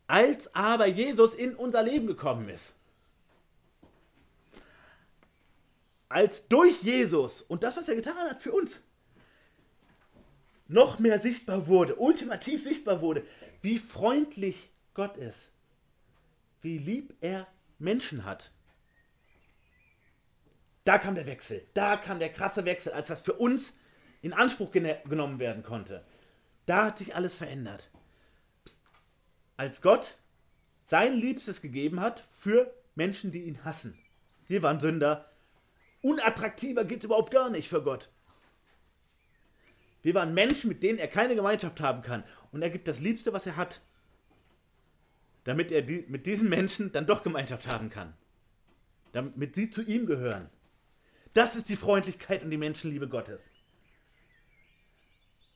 Als aber Jesus in unser Leben gekommen ist, als durch Jesus und das, was er getan hat für uns, noch mehr sichtbar wurde, ultimativ sichtbar wurde, wie freundlich Gott ist, wie lieb er Menschen hat. Da kam der Wechsel, da kam der krasse Wechsel, als das für uns in Anspruch genommen werden konnte. Da hat sich alles verändert. Als Gott sein Liebstes gegeben hat für Menschen, die ihn hassen. Wir waren Sünder. Unattraktiver geht es überhaupt gar nicht für Gott. Wir waren Menschen, mit denen er keine Gemeinschaft haben kann. Und er gibt das Liebste, was er hat, damit er die, mit diesen Menschen dann doch Gemeinschaft haben kann. Damit sie zu ihm gehören. Das ist die Freundlichkeit und die Menschenliebe Gottes.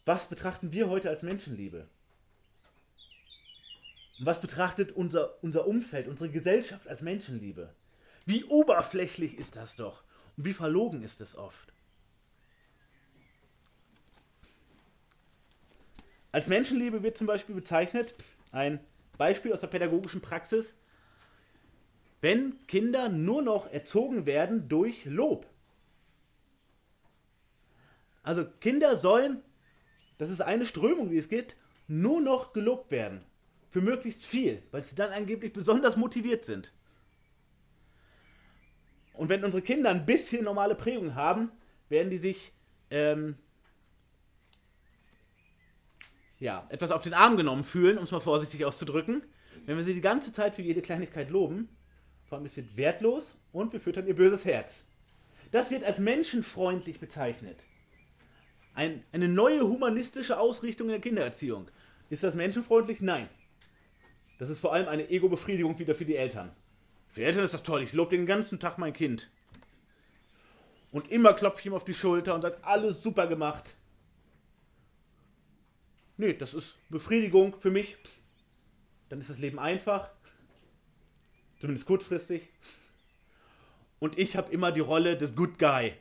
Was betrachten wir heute als Menschenliebe? Und was betrachtet unser, unser Umfeld, unsere Gesellschaft als Menschenliebe? Wie oberflächlich ist das doch? Und wie verlogen ist es oft? Als Menschenliebe wird zum Beispiel bezeichnet, ein Beispiel aus der pädagogischen Praxis, wenn Kinder nur noch erzogen werden durch Lob. Also Kinder sollen das ist eine Strömung, die es gibt, nur noch gelobt werden. Für möglichst viel, weil sie dann angeblich besonders motiviert sind. Und wenn unsere Kinder ein bisschen normale Prägung haben, werden die sich ähm, ja, etwas auf den Arm genommen fühlen, um es mal vorsichtig auszudrücken. Wenn wir sie die ganze Zeit für jede Kleinigkeit loben, vor allem es wird wertlos und wir füttern ihr böses Herz. Das wird als menschenfreundlich bezeichnet. Ein, eine neue humanistische Ausrichtung in der Kindererziehung. Ist das menschenfreundlich? Nein. Das ist vor allem eine Ego-Befriedigung wieder für die Eltern. Für die Eltern ist das toll, ich lobe den ganzen Tag mein Kind. Und immer klopfe ich ihm auf die Schulter und sage, alles super gemacht. Nee, das ist Befriedigung für mich. Dann ist das Leben einfach. Zumindest kurzfristig. Und ich habe immer die Rolle des Good Guy.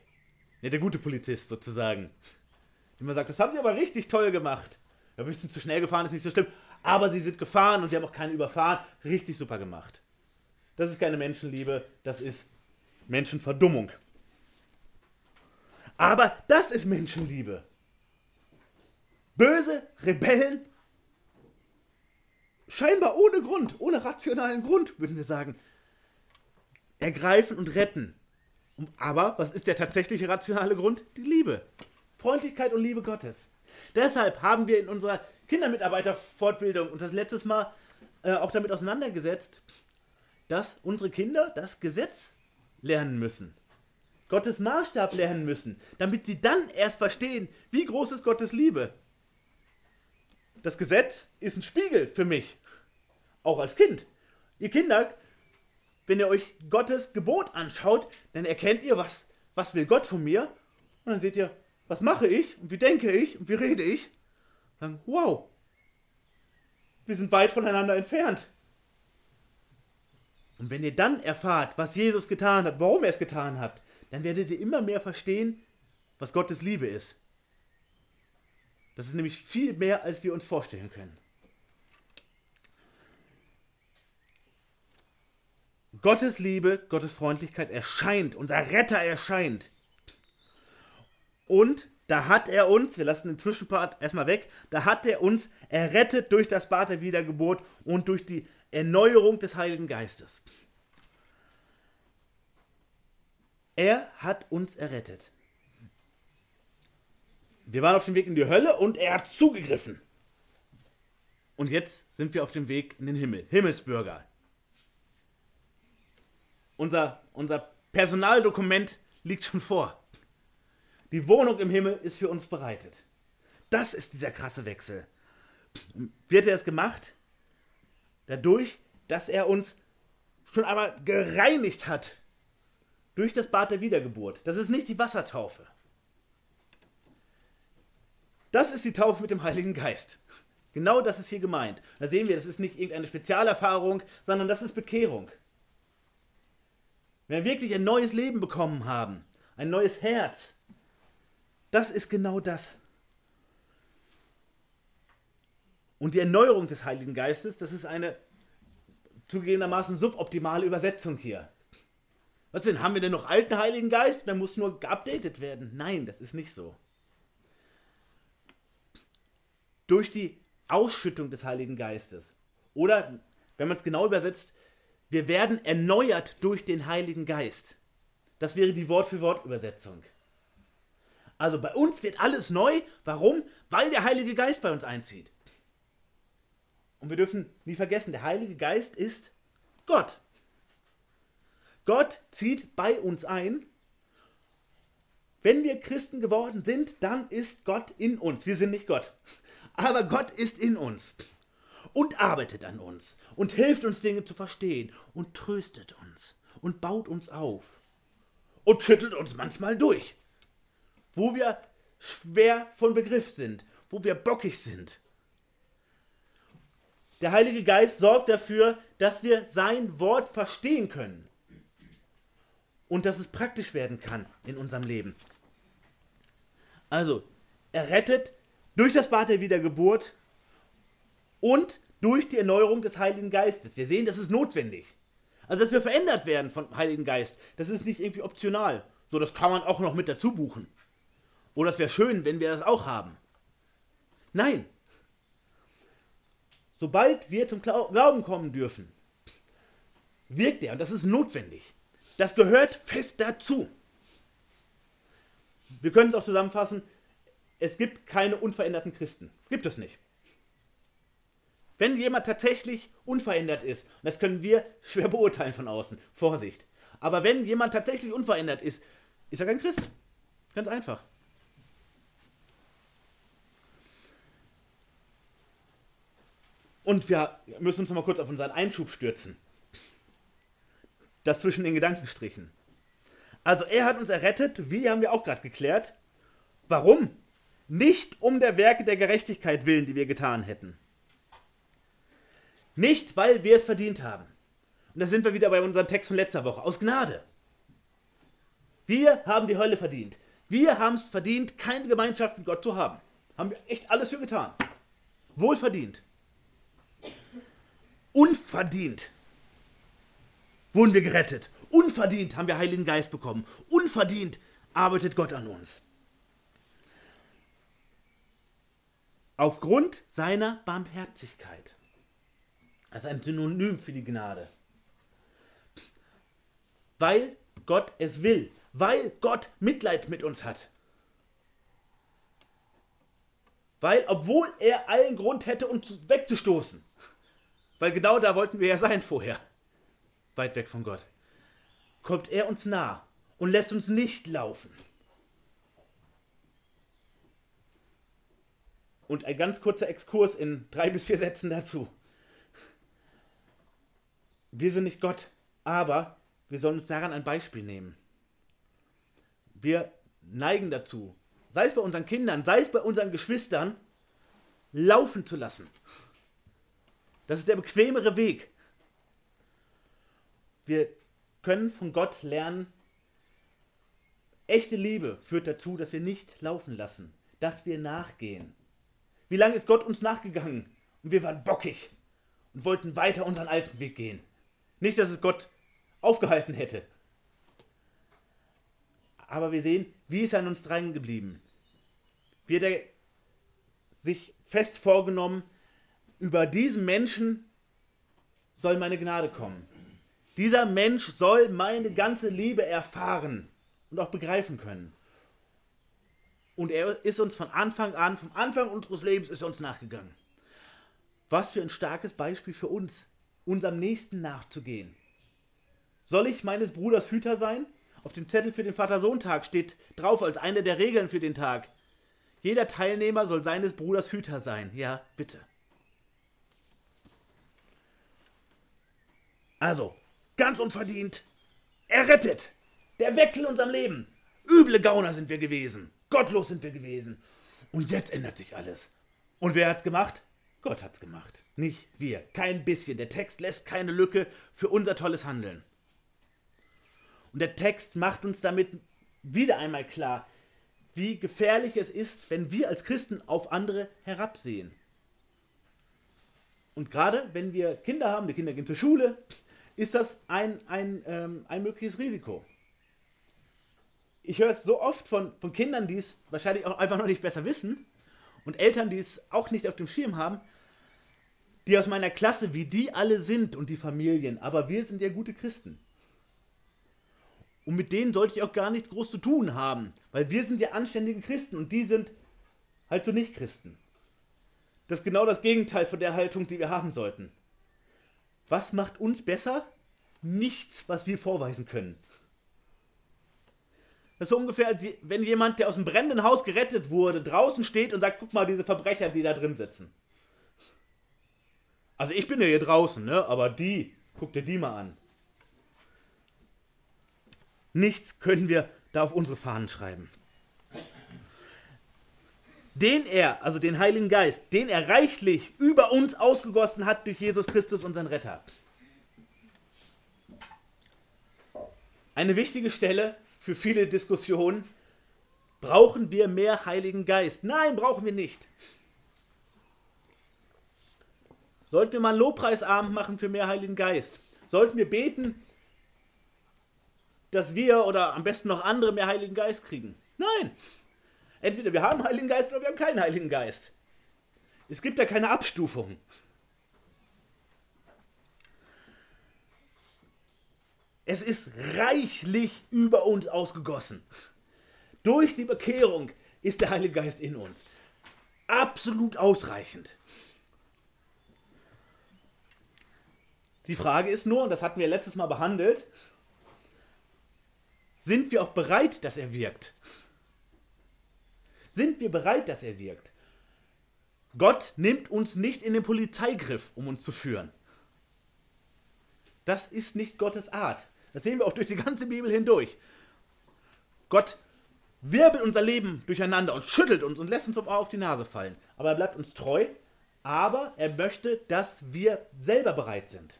Ja, der gute Polizist sozusagen. Immer sagt, das haben sie aber richtig toll gemacht. Ja, ein bisschen zu schnell gefahren ist nicht so schlimm. Aber sie sind gefahren und sie haben auch keinen überfahren. Richtig super gemacht. Das ist keine Menschenliebe, das ist Menschenverdummung. Aber das ist Menschenliebe. Böse Rebellen, scheinbar ohne Grund, ohne rationalen Grund, würden wir sagen, ergreifen und retten. Aber was ist der tatsächliche rationale Grund? Die Liebe. Freundlichkeit und Liebe Gottes. Deshalb haben wir in unserer Kindermitarbeiterfortbildung uns das letztes Mal äh, auch damit auseinandergesetzt, dass unsere Kinder das Gesetz lernen müssen. Gottes Maßstab lernen müssen, damit sie dann erst verstehen, wie groß ist Gottes Liebe. Das Gesetz ist ein Spiegel für mich, auch als Kind. Ihr Kinder, wenn ihr euch Gottes Gebot anschaut, dann erkennt ihr, was, was will Gott von mir. Und dann seht ihr, was mache ich und wie denke ich und wie rede ich. Dann, wow, wir sind weit voneinander entfernt. Und wenn ihr dann erfahrt, was Jesus getan hat, warum er es getan hat, dann werdet ihr immer mehr verstehen, was Gottes Liebe ist. Das ist nämlich viel mehr, als wir uns vorstellen können. Gottes Liebe, Gottes Freundlichkeit erscheint, unser Retter erscheint. Und da hat er uns, wir lassen den Zwischenpart erstmal weg, da hat er uns errettet durch das Bad der Wiedergeburt und durch die Erneuerung des Heiligen Geistes. Er hat uns errettet. Wir waren auf dem Weg in die Hölle und er hat zugegriffen. Und jetzt sind wir auf dem Weg in den Himmel. Himmelsbürger. Unser, unser Personaldokument liegt schon vor. Die Wohnung im Himmel ist für uns bereitet. Das ist dieser krasse Wechsel. Hat er es gemacht? Dadurch, dass er uns schon einmal gereinigt hat durch das Bad der Wiedergeburt. Das ist nicht die Wassertaufe. Das ist die Taufe mit dem Heiligen Geist. Genau das ist hier gemeint. Da sehen wir, das ist nicht irgendeine Spezialerfahrung, sondern das ist Bekehrung. Wenn wir wirklich ein neues Leben bekommen haben, ein neues Herz, das ist genau das. Und die Erneuerung des Heiligen Geistes, das ist eine zugegebenermaßen suboptimale Übersetzung hier. Was denn? Haben wir denn noch alten Heiligen Geist? Der muss nur geupdatet werden. Nein, das ist nicht so. Durch die Ausschüttung des Heiligen Geistes. Oder, wenn man es genau übersetzt, wir werden erneuert durch den Heiligen Geist. Das wäre die Wort-für-Wort-Übersetzung. Also bei uns wird alles neu. Warum? Weil der Heilige Geist bei uns einzieht. Und wir dürfen nie vergessen, der Heilige Geist ist Gott. Gott zieht bei uns ein. Wenn wir Christen geworden sind, dann ist Gott in uns. Wir sind nicht Gott. Aber Gott ist in uns und arbeitet an uns und hilft uns Dinge zu verstehen und tröstet uns und baut uns auf und schüttelt uns manchmal durch, wo wir schwer von Begriff sind, wo wir bockig sind. Der Heilige Geist sorgt dafür, dass wir sein Wort verstehen können und dass es praktisch werden kann in unserem Leben. Also, er rettet durch das Bad der Wiedergeburt und durch die Erneuerung des Heiligen Geistes. Wir sehen, das ist notwendig. Also, dass wir verändert werden vom Heiligen Geist, das ist nicht irgendwie optional. So, das kann man auch noch mit dazu buchen. Oder es wäre schön, wenn wir das auch haben. Nein. Sobald wir zum Glauben kommen dürfen, wirkt er und das ist notwendig. Das gehört fest dazu. Wir können es auch zusammenfassen, es gibt keine unveränderten Christen. Gibt es nicht. Wenn jemand tatsächlich unverändert ist, und das können wir schwer beurteilen von außen, Vorsicht. Aber wenn jemand tatsächlich unverändert ist, ist er kein Christ. Ganz einfach. Und wir müssen uns noch mal kurz auf unseren Einschub stürzen. Das zwischen den Gedankenstrichen. Also er hat uns errettet, wie haben wir auch gerade geklärt. Warum? Nicht um der Werke der Gerechtigkeit willen, die wir getan hätten. Nicht, weil wir es verdient haben. Und da sind wir wieder bei unserem Text von letzter Woche. Aus Gnade. Wir haben die Hölle verdient. Wir haben es verdient, keine Gemeinschaft mit Gott zu haben. Haben wir echt alles für getan. Wohlverdient. Unverdient wurden wir gerettet. Unverdient haben wir Heiligen Geist bekommen. Unverdient arbeitet Gott an uns. Aufgrund seiner Barmherzigkeit. Das ist ein Synonym für die Gnade. Weil Gott es will. Weil Gott Mitleid mit uns hat. Weil, obwohl er allen Grund hätte, uns wegzustoßen. Weil genau da wollten wir ja sein vorher. Weit weg von Gott. Kommt er uns nah und lässt uns nicht laufen. Und ein ganz kurzer Exkurs in drei bis vier Sätzen dazu. Wir sind nicht Gott, aber wir sollen uns daran ein Beispiel nehmen. Wir neigen dazu, sei es bei unseren Kindern, sei es bei unseren Geschwistern, laufen zu lassen. Das ist der bequemere Weg. Wir können von Gott lernen, echte Liebe führt dazu, dass wir nicht laufen lassen, dass wir nachgehen. Wie lange ist Gott uns nachgegangen? Und wir waren bockig und wollten weiter unseren alten Weg gehen. Nicht, dass es Gott aufgehalten hätte. Aber wir sehen, wie ist er an uns dran geblieben? Wie hat er sich fest vorgenommen, über diesen Menschen soll meine Gnade kommen. Dieser Mensch soll meine ganze Liebe erfahren und auch begreifen können. Und er ist uns von Anfang an, vom Anfang unseres Lebens ist er uns nachgegangen. Was für ein starkes Beispiel für uns, unserem Nächsten nachzugehen. Soll ich meines Bruders Hüter sein? Auf dem Zettel für den Vater-Sohn-Tag steht drauf als eine der Regeln für den Tag. Jeder Teilnehmer soll seines Bruders Hüter sein. Ja, bitte. Also, ganz unverdient, errettet. Der Wechsel in unserem Leben. Üble Gauner sind wir gewesen. Gottlos sind wir gewesen. Und jetzt ändert sich alles. Und wer hat's gemacht? Gott hat's gemacht. Nicht wir. Kein bisschen. Der Text lässt keine Lücke für unser tolles Handeln. Und der Text macht uns damit wieder einmal klar, wie gefährlich es ist, wenn wir als Christen auf andere herabsehen. Und gerade wenn wir Kinder haben, die Kinder gehen zur Schule, ist das ein, ein, ähm, ein mögliches Risiko. Ich höre es so oft von, von Kindern, die es wahrscheinlich auch einfach noch nicht besser wissen und Eltern, die es auch nicht auf dem Schirm haben, die aus meiner Klasse, wie die alle sind und die Familien, aber wir sind ja gute Christen. Und mit denen sollte ich auch gar nichts groß zu tun haben, weil wir sind ja anständige Christen und die sind halt so nicht Christen. Das ist genau das Gegenteil von der Haltung, die wir haben sollten. Was macht uns besser? Nichts, was wir vorweisen können. Das ist so ungefähr, wenn jemand, der aus einem brennenden Haus gerettet wurde, draußen steht und sagt, guck mal, diese Verbrecher, die da drin sitzen. Also ich bin ja hier draußen, ne? Aber die, guck dir die mal an. Nichts können wir da auf unsere Fahnen schreiben. Den er, also den Heiligen Geist, den er reichlich über uns ausgegossen hat durch Jesus Christus, unseren Retter. Eine wichtige Stelle für viele Diskussionen. Brauchen wir mehr Heiligen Geist? Nein, brauchen wir nicht. Sollten wir mal einen Lobpreisabend machen für mehr Heiligen Geist? Sollten wir beten, dass wir oder am besten noch andere mehr Heiligen Geist kriegen. Nein. Entweder wir haben Heiligen Geist oder wir haben keinen Heiligen Geist. Es gibt da keine Abstufung. Es ist reichlich über uns ausgegossen. Durch die Bekehrung ist der Heilige Geist in uns. Absolut ausreichend. Die Frage ist nur, und das hatten wir letztes Mal behandelt, sind wir auch bereit, dass er wirkt? Sind wir bereit, dass er wirkt? Gott nimmt uns nicht in den Polizeigriff, um uns zu führen. Das ist nicht Gottes Art. Das sehen wir auch durch die ganze Bibel hindurch. Gott wirbelt unser Leben durcheinander und schüttelt uns und lässt uns auf die Nase fallen. Aber er bleibt uns treu, aber er möchte, dass wir selber bereit sind.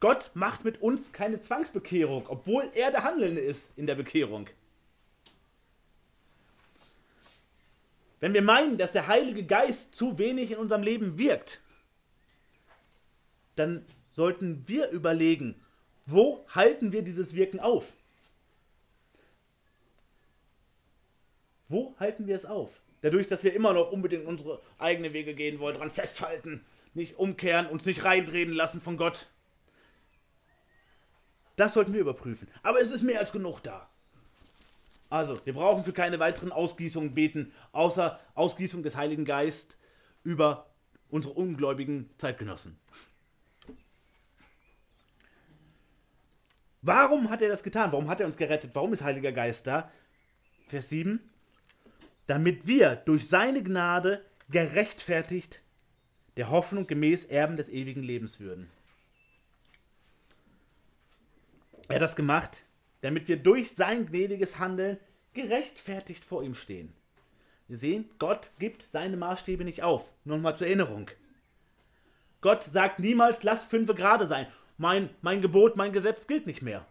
Gott macht mit uns keine Zwangsbekehrung, obwohl er der Handelnde ist in der Bekehrung. Wenn wir meinen, dass der Heilige Geist zu wenig in unserem Leben wirkt, dann sollten wir überlegen, wo halten wir dieses Wirken auf? Wo halten wir es auf? Dadurch, dass wir immer noch unbedingt unsere eigenen Wege gehen wollen, daran festhalten, nicht umkehren, uns nicht reinreden lassen von Gott. Das sollten wir überprüfen. Aber es ist mehr als genug da. Also, wir brauchen für keine weiteren Ausgießungen beten, außer Ausgießung des Heiligen Geist über unsere ungläubigen Zeitgenossen. Warum hat er das getan? Warum hat er uns gerettet? Warum ist Heiliger Geist da? Vers 7. Damit wir durch seine Gnade gerechtfertigt der Hoffnung gemäß Erben des ewigen Lebens würden. Er hat das gemacht, damit wir durch sein gnädiges Handeln gerechtfertigt vor ihm stehen. Wir sehen, Gott gibt seine Maßstäbe nicht auf. Nur mal zur Erinnerung. Gott sagt niemals, lass fünf gerade sein mein, mein Gebot, mein Gesetz gilt nicht mehr.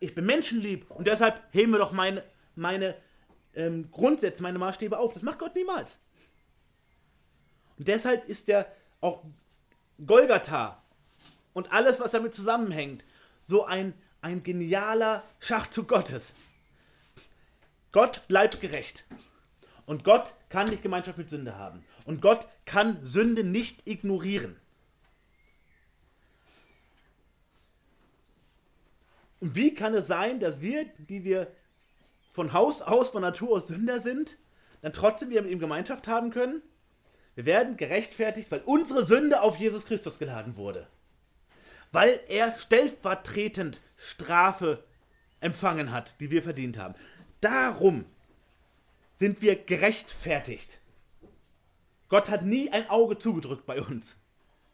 Ich bin menschenlieb und deshalb heben wir doch meine, meine ähm, Grundsätze, meine Maßstäbe auf. Das macht Gott niemals. Und deshalb ist der auch Golgatha und alles, was damit zusammenhängt, so ein, ein genialer Schachzug Gottes. Gott bleibt gerecht. Und Gott kann nicht Gemeinschaft mit Sünde haben. Und Gott kann Sünde nicht ignorieren. Und wie kann es sein, dass wir, die wir von Haus aus, von Natur aus Sünder sind, dann trotzdem wieder mit ihm Gemeinschaft haben können? Wir werden gerechtfertigt, weil unsere Sünde auf Jesus Christus geladen wurde. Weil er stellvertretend Strafe empfangen hat, die wir verdient haben. Darum sind wir gerechtfertigt. Gott hat nie ein Auge zugedrückt bei uns.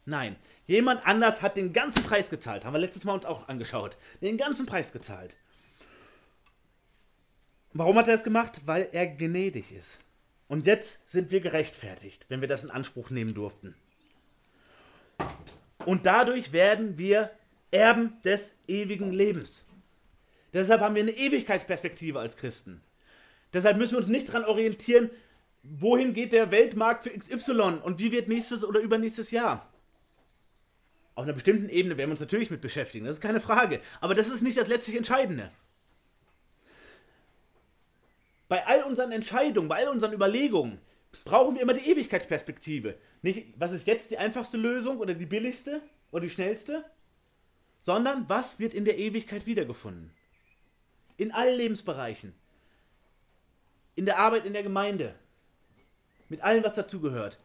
Nein, jemand anders hat den ganzen Preis gezahlt. Haben wir letztes Mal uns auch angeschaut. Den ganzen Preis gezahlt. Warum hat er das gemacht? Weil er gnädig ist. Und jetzt sind wir gerechtfertigt, wenn wir das in Anspruch nehmen durften. Und dadurch werden wir Erben des ewigen Lebens. Deshalb haben wir eine Ewigkeitsperspektive als Christen. Deshalb müssen wir uns nicht daran orientieren, wohin geht der Weltmarkt für XY und wie wird nächstes oder übernächstes Jahr. Auf einer bestimmten Ebene werden wir uns natürlich mit beschäftigen, das ist keine Frage. Aber das ist nicht das letztlich Entscheidende. Bei all unseren Entscheidungen, bei all unseren Überlegungen brauchen wir immer die Ewigkeitsperspektive. Nicht, was ist jetzt die einfachste Lösung oder die billigste oder die schnellste, sondern was wird in der Ewigkeit wiedergefunden. In allen Lebensbereichen in der Arbeit in der Gemeinde, mit allem, was dazugehört.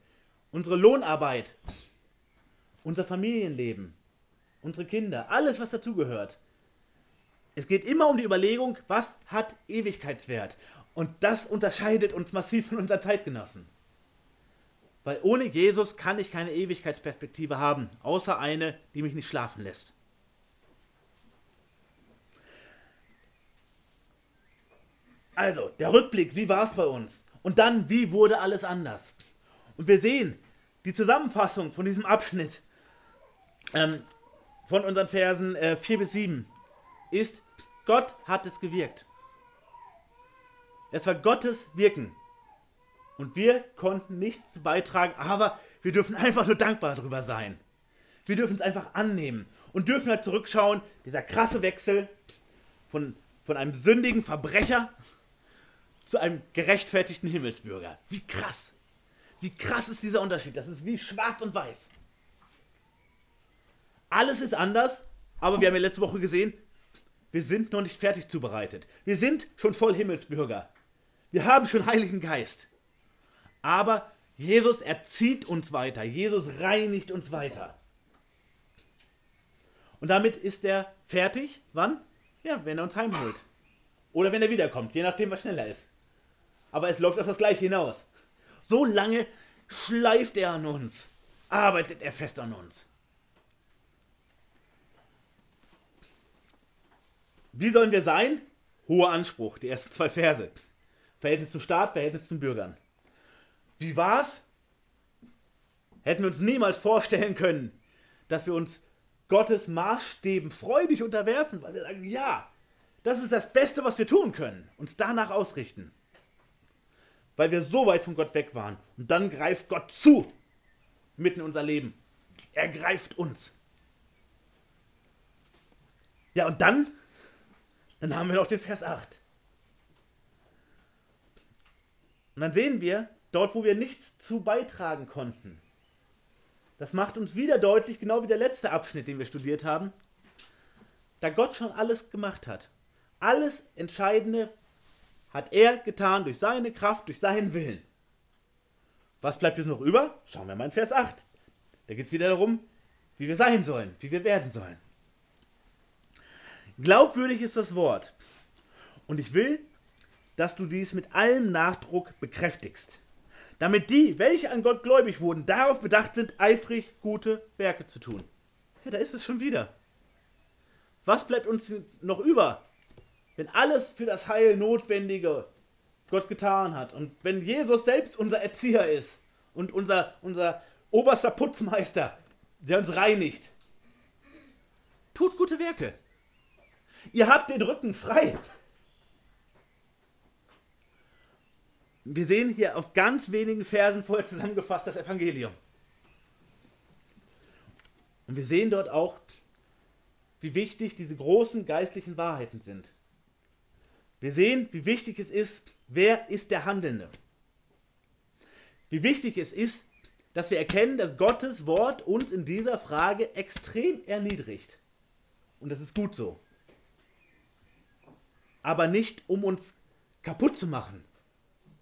Unsere Lohnarbeit, unser Familienleben, unsere Kinder, alles, was dazugehört. Es geht immer um die Überlegung, was hat Ewigkeitswert. Und das unterscheidet uns massiv von unseren Zeitgenossen. Weil ohne Jesus kann ich keine Ewigkeitsperspektive haben, außer eine, die mich nicht schlafen lässt. Also, der Rückblick, wie war es bei uns? Und dann, wie wurde alles anders? Und wir sehen die Zusammenfassung von diesem Abschnitt ähm, von unseren Versen äh, 4 bis 7 ist, Gott hat es gewirkt. Es war Gottes Wirken. Und wir konnten nichts beitragen, aber wir dürfen einfach nur dankbar darüber sein. Wir dürfen es einfach annehmen und dürfen halt zurückschauen, dieser krasse Wechsel von, von einem sündigen Verbrecher zu einem gerechtfertigten Himmelsbürger. Wie krass. Wie krass ist dieser Unterschied. Das ist wie schwarz und weiß. Alles ist anders, aber wir haben ja letzte Woche gesehen, wir sind noch nicht fertig zubereitet. Wir sind schon voll Himmelsbürger. Wir haben schon Heiligen Geist. Aber Jesus erzieht uns weiter. Jesus reinigt uns weiter. Und damit ist er fertig. Wann? Ja, wenn er uns heimholt. Oder wenn er wiederkommt, je nachdem, was schneller ist. Aber es läuft auf das Gleiche hinaus. So lange schleift er an uns, arbeitet er fest an uns. Wie sollen wir sein? Hoher Anspruch, die ersten zwei Verse. Verhältnis zum Staat, Verhältnis zum Bürgern. Wie war's? Hätten wir uns niemals vorstellen können, dass wir uns Gottes Maßstäben freudig unterwerfen, weil wir sagen, ja, das ist das Beste, was wir tun können, uns danach ausrichten. Weil wir so weit von Gott weg waren. Und dann greift Gott zu, mitten in unser Leben. Er greift uns. Ja, und dann, dann haben wir noch den Vers 8. Und dann sehen wir, dort, wo wir nichts zu beitragen konnten, das macht uns wieder deutlich, genau wie der letzte Abschnitt, den wir studiert haben, da Gott schon alles gemacht hat. Alles Entscheidende hat er getan durch seine Kraft, durch seinen Willen. Was bleibt jetzt noch über? Schauen wir mal in Vers 8. Da geht es wieder darum, wie wir sein sollen, wie wir werden sollen. Glaubwürdig ist das Wort. Und ich will, dass du dies mit allem Nachdruck bekräftigst damit die, welche an Gott gläubig wurden, darauf bedacht sind, eifrig gute Werke zu tun. Ja, da ist es schon wieder. Was bleibt uns noch über, wenn alles für das Heil Notwendige Gott getan hat und wenn Jesus selbst unser Erzieher ist und unser, unser oberster Putzmeister, der uns reinigt? Tut gute Werke. Ihr habt den Rücken frei. Wir sehen hier auf ganz wenigen Versen vorher zusammengefasst das Evangelium. Und wir sehen dort auch, wie wichtig diese großen geistlichen Wahrheiten sind. Wir sehen, wie wichtig es ist, wer ist der Handelnde. Wie wichtig es ist, dass wir erkennen, dass Gottes Wort uns in dieser Frage extrem erniedrigt. Und das ist gut so. Aber nicht, um uns kaputt zu machen,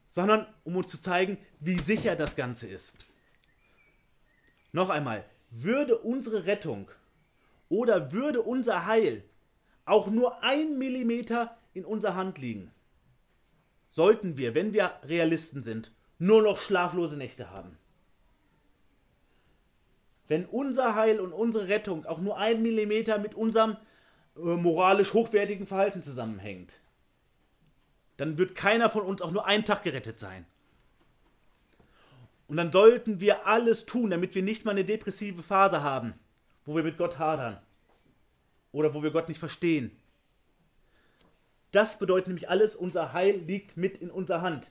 sondern um uns zu zeigen, wie sicher das Ganze ist. Noch einmal, würde unsere Rettung oder würde unser Heil auch nur ein Millimeter in unserer Hand liegen, sollten wir, wenn wir Realisten sind, nur noch schlaflose Nächte haben. Wenn unser Heil und unsere Rettung auch nur ein Millimeter mit unserem äh, moralisch hochwertigen Verhalten zusammenhängt, dann wird keiner von uns auch nur einen Tag gerettet sein. Und dann sollten wir alles tun, damit wir nicht mal eine depressive Phase haben, wo wir mit Gott hadern oder wo wir Gott nicht verstehen. Das bedeutet nämlich alles, unser Heil liegt mit in unserer Hand.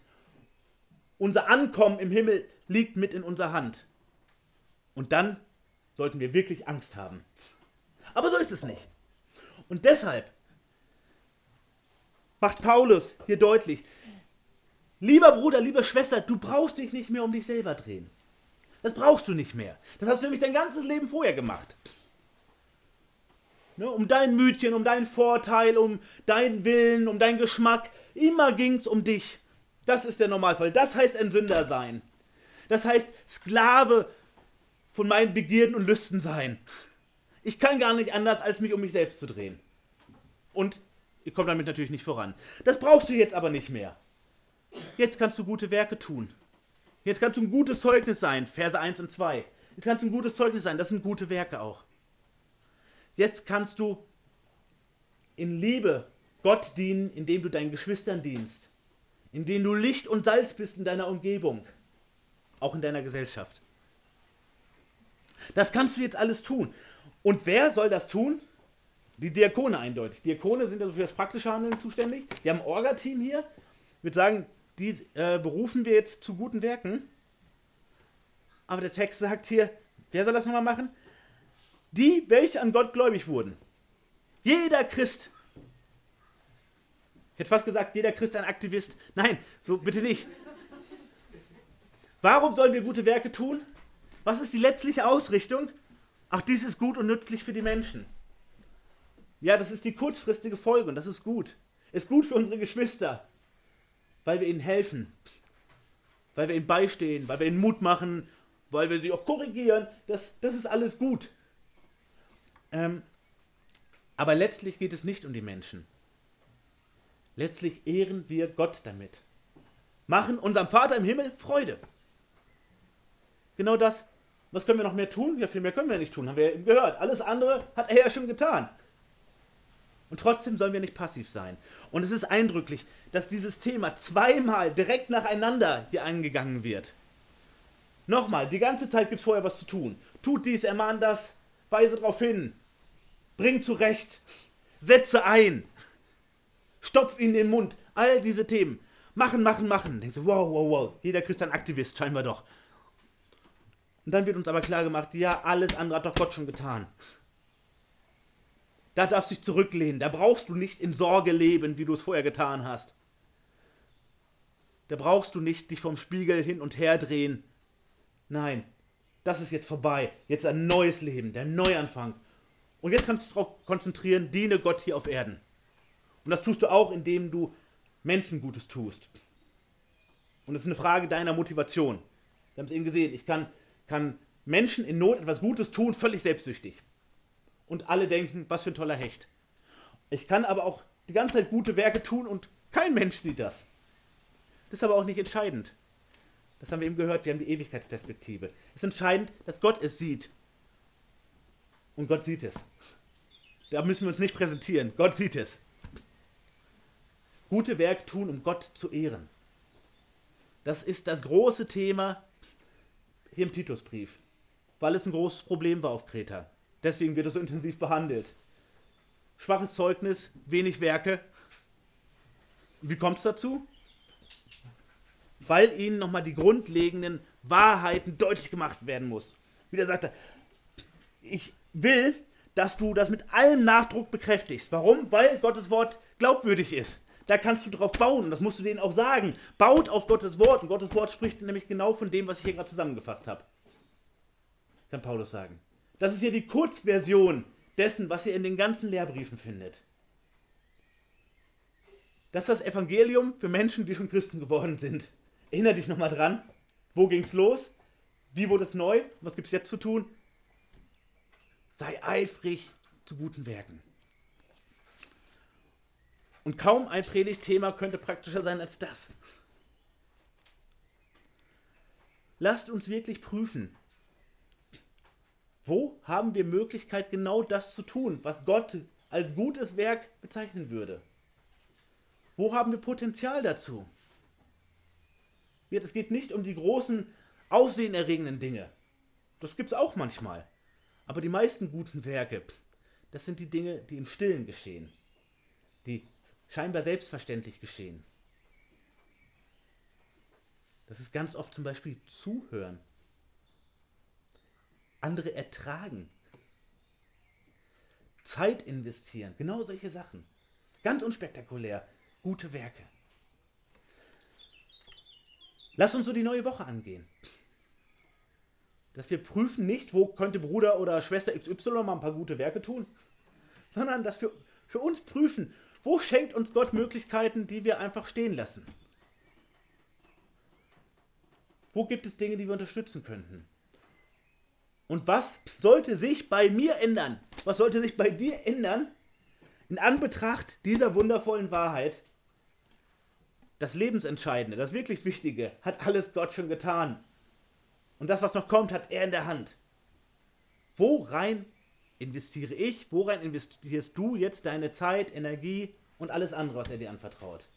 Unser Ankommen im Himmel liegt mit in unserer Hand. Und dann sollten wir wirklich Angst haben. Aber so ist es nicht. Und deshalb macht Paulus hier deutlich. Lieber Bruder, liebe Schwester, du brauchst dich nicht mehr um dich selber drehen. Das brauchst du nicht mehr. Das hast du nämlich dein ganzes Leben vorher gemacht. Ne, um dein Mütchen, um deinen Vorteil, um deinen Willen, um deinen Geschmack. Immer ging es um dich. Das ist der Normalfall. Das heißt ein Sünder sein. Das heißt Sklave von meinen Begierden und Lüsten sein. Ich kann gar nicht anders, als mich um mich selbst zu drehen. Und Ihr kommt damit natürlich nicht voran. Das brauchst du jetzt aber nicht mehr. Jetzt kannst du gute Werke tun. Jetzt kannst du ein gutes Zeugnis sein, Verse 1 und 2. Jetzt kannst du ein gutes Zeugnis sein, das sind gute Werke auch. Jetzt kannst du in Liebe Gott dienen, indem du deinen Geschwistern dienst, indem du Licht und Salz bist in deiner Umgebung, auch in deiner Gesellschaft. Das kannst du jetzt alles tun. Und wer soll das tun? Die Diakone eindeutig. Diakone sind also für das praktische Handeln zuständig. Wir haben ein Orga-Team hier. Ich würde sagen, die äh, berufen wir jetzt zu guten Werken. Aber der Text sagt hier, wer soll das nochmal machen? Die, welche an Gott gläubig wurden. Jeder Christ. Ich hätte fast gesagt, jeder Christ ein Aktivist. Nein, so bitte nicht. Warum sollen wir gute Werke tun? Was ist die letztliche Ausrichtung? Ach, dies ist gut und nützlich für die Menschen. Ja, das ist die kurzfristige Folge und das ist gut. Ist gut für unsere Geschwister, weil wir ihnen helfen, weil wir ihnen beistehen, weil wir ihnen Mut machen, weil wir sie auch korrigieren. Das, das ist alles gut. Ähm, aber letztlich geht es nicht um die Menschen. Letztlich ehren wir Gott damit. machen unserem Vater im Himmel Freude. Genau das. Was können wir noch mehr tun? Ja, viel mehr können wir nicht tun, haben wir eben gehört. Alles andere hat er ja schon getan. Und trotzdem sollen wir nicht passiv sein. Und es ist eindrücklich, dass dieses Thema zweimal direkt nacheinander hier eingegangen wird. Nochmal, die ganze Zeit gibt es vorher was zu tun. Tut dies, ermahnt das, weise darauf hin, bring zurecht, setze ein, stopf ihn in den Mund. All diese Themen. Machen, machen, machen. Denkst du, wow, wow, wow. Jeder Christ ein Aktivist, scheinbar doch. Und dann wird uns aber klar gemacht, ja, alles andere hat doch Gott schon getan. Da darfst du dich zurücklehnen. Da brauchst du nicht in Sorge leben, wie du es vorher getan hast. Da brauchst du nicht dich vom Spiegel hin und her drehen. Nein, das ist jetzt vorbei. Jetzt ein neues Leben, der Neuanfang. Und jetzt kannst du dich darauf konzentrieren, diene Gott hier auf Erden. Und das tust du auch, indem du Menschen Gutes tust. Und das ist eine Frage deiner Motivation. Wir haben es eben gesehen, ich kann, kann Menschen in Not etwas Gutes tun, völlig selbstsüchtig und alle denken, was für ein toller Hecht. Ich kann aber auch die ganze Zeit gute Werke tun und kein Mensch sieht das. Das ist aber auch nicht entscheidend. Das haben wir eben gehört, wir haben die Ewigkeitsperspektive. Es ist entscheidend, dass Gott es sieht. Und Gott sieht es. Da müssen wir uns nicht präsentieren. Gott sieht es. Gute Werke tun, um Gott zu ehren. Das ist das große Thema hier im Titusbrief, weil es ein großes Problem war auf Kreta. Deswegen wird es so intensiv behandelt. Schwaches Zeugnis, wenig Werke. Wie kommt es dazu? Weil ihnen nochmal die grundlegenden Wahrheiten deutlich gemacht werden muss. Wie der sagte, ich will, dass du das mit allem Nachdruck bekräftigst. Warum? Weil Gottes Wort glaubwürdig ist. Da kannst du drauf bauen und das musst du denen auch sagen. Baut auf Gottes Wort und Gottes Wort spricht nämlich genau von dem, was ich hier gerade zusammengefasst habe. Kann Paulus sagen. Das ist hier die Kurzversion dessen, was ihr in den ganzen Lehrbriefen findet. Das ist das Evangelium für Menschen, die schon Christen geworden sind. Erinner dich nochmal dran. Wo ging's los? Wie wurde es neu? Was gibt es jetzt zu tun? Sei eifrig zu guten Werken. Und kaum ein Predigtthema könnte praktischer sein als das. Lasst uns wirklich prüfen, wo haben wir Möglichkeit, genau das zu tun, was Gott als gutes Werk bezeichnen würde? Wo haben wir Potenzial dazu? Es geht nicht um die großen, aufsehenerregenden Dinge. Das gibt es auch manchmal. Aber die meisten guten Werke, das sind die Dinge, die im Stillen geschehen. Die scheinbar selbstverständlich geschehen. Das ist ganz oft zum Beispiel Zuhören andere ertragen. Zeit investieren, genau solche Sachen. Ganz unspektakulär, gute Werke. Lass uns so die neue Woche angehen. Dass wir prüfen nicht, wo könnte Bruder oder Schwester XY mal ein paar gute Werke tun, sondern dass wir für uns prüfen, wo schenkt uns Gott Möglichkeiten, die wir einfach stehen lassen. Wo gibt es Dinge, die wir unterstützen könnten? Und was sollte sich bei mir ändern? Was sollte sich bei dir ändern in Anbetracht dieser wundervollen Wahrheit? Das Lebensentscheidende, das wirklich Wichtige, hat alles Gott schon getan. Und das, was noch kommt, hat er in der Hand. Worein investiere ich? Worein investierst du jetzt deine Zeit, Energie und alles andere, was er dir anvertraut?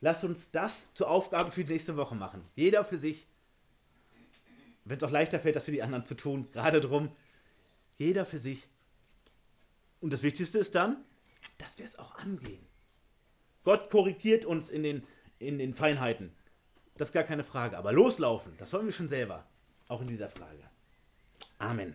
Lass uns das zur Aufgabe für die nächste Woche machen. Jeder für sich wenn es auch leichter fällt, das für die anderen zu tun, gerade drum, jeder für sich. Und das Wichtigste ist dann, dass wir es auch angehen. Gott korrigiert uns in den, in den Feinheiten. Das ist gar keine Frage. Aber loslaufen, das sollen wir schon selber. Auch in dieser Frage. Amen.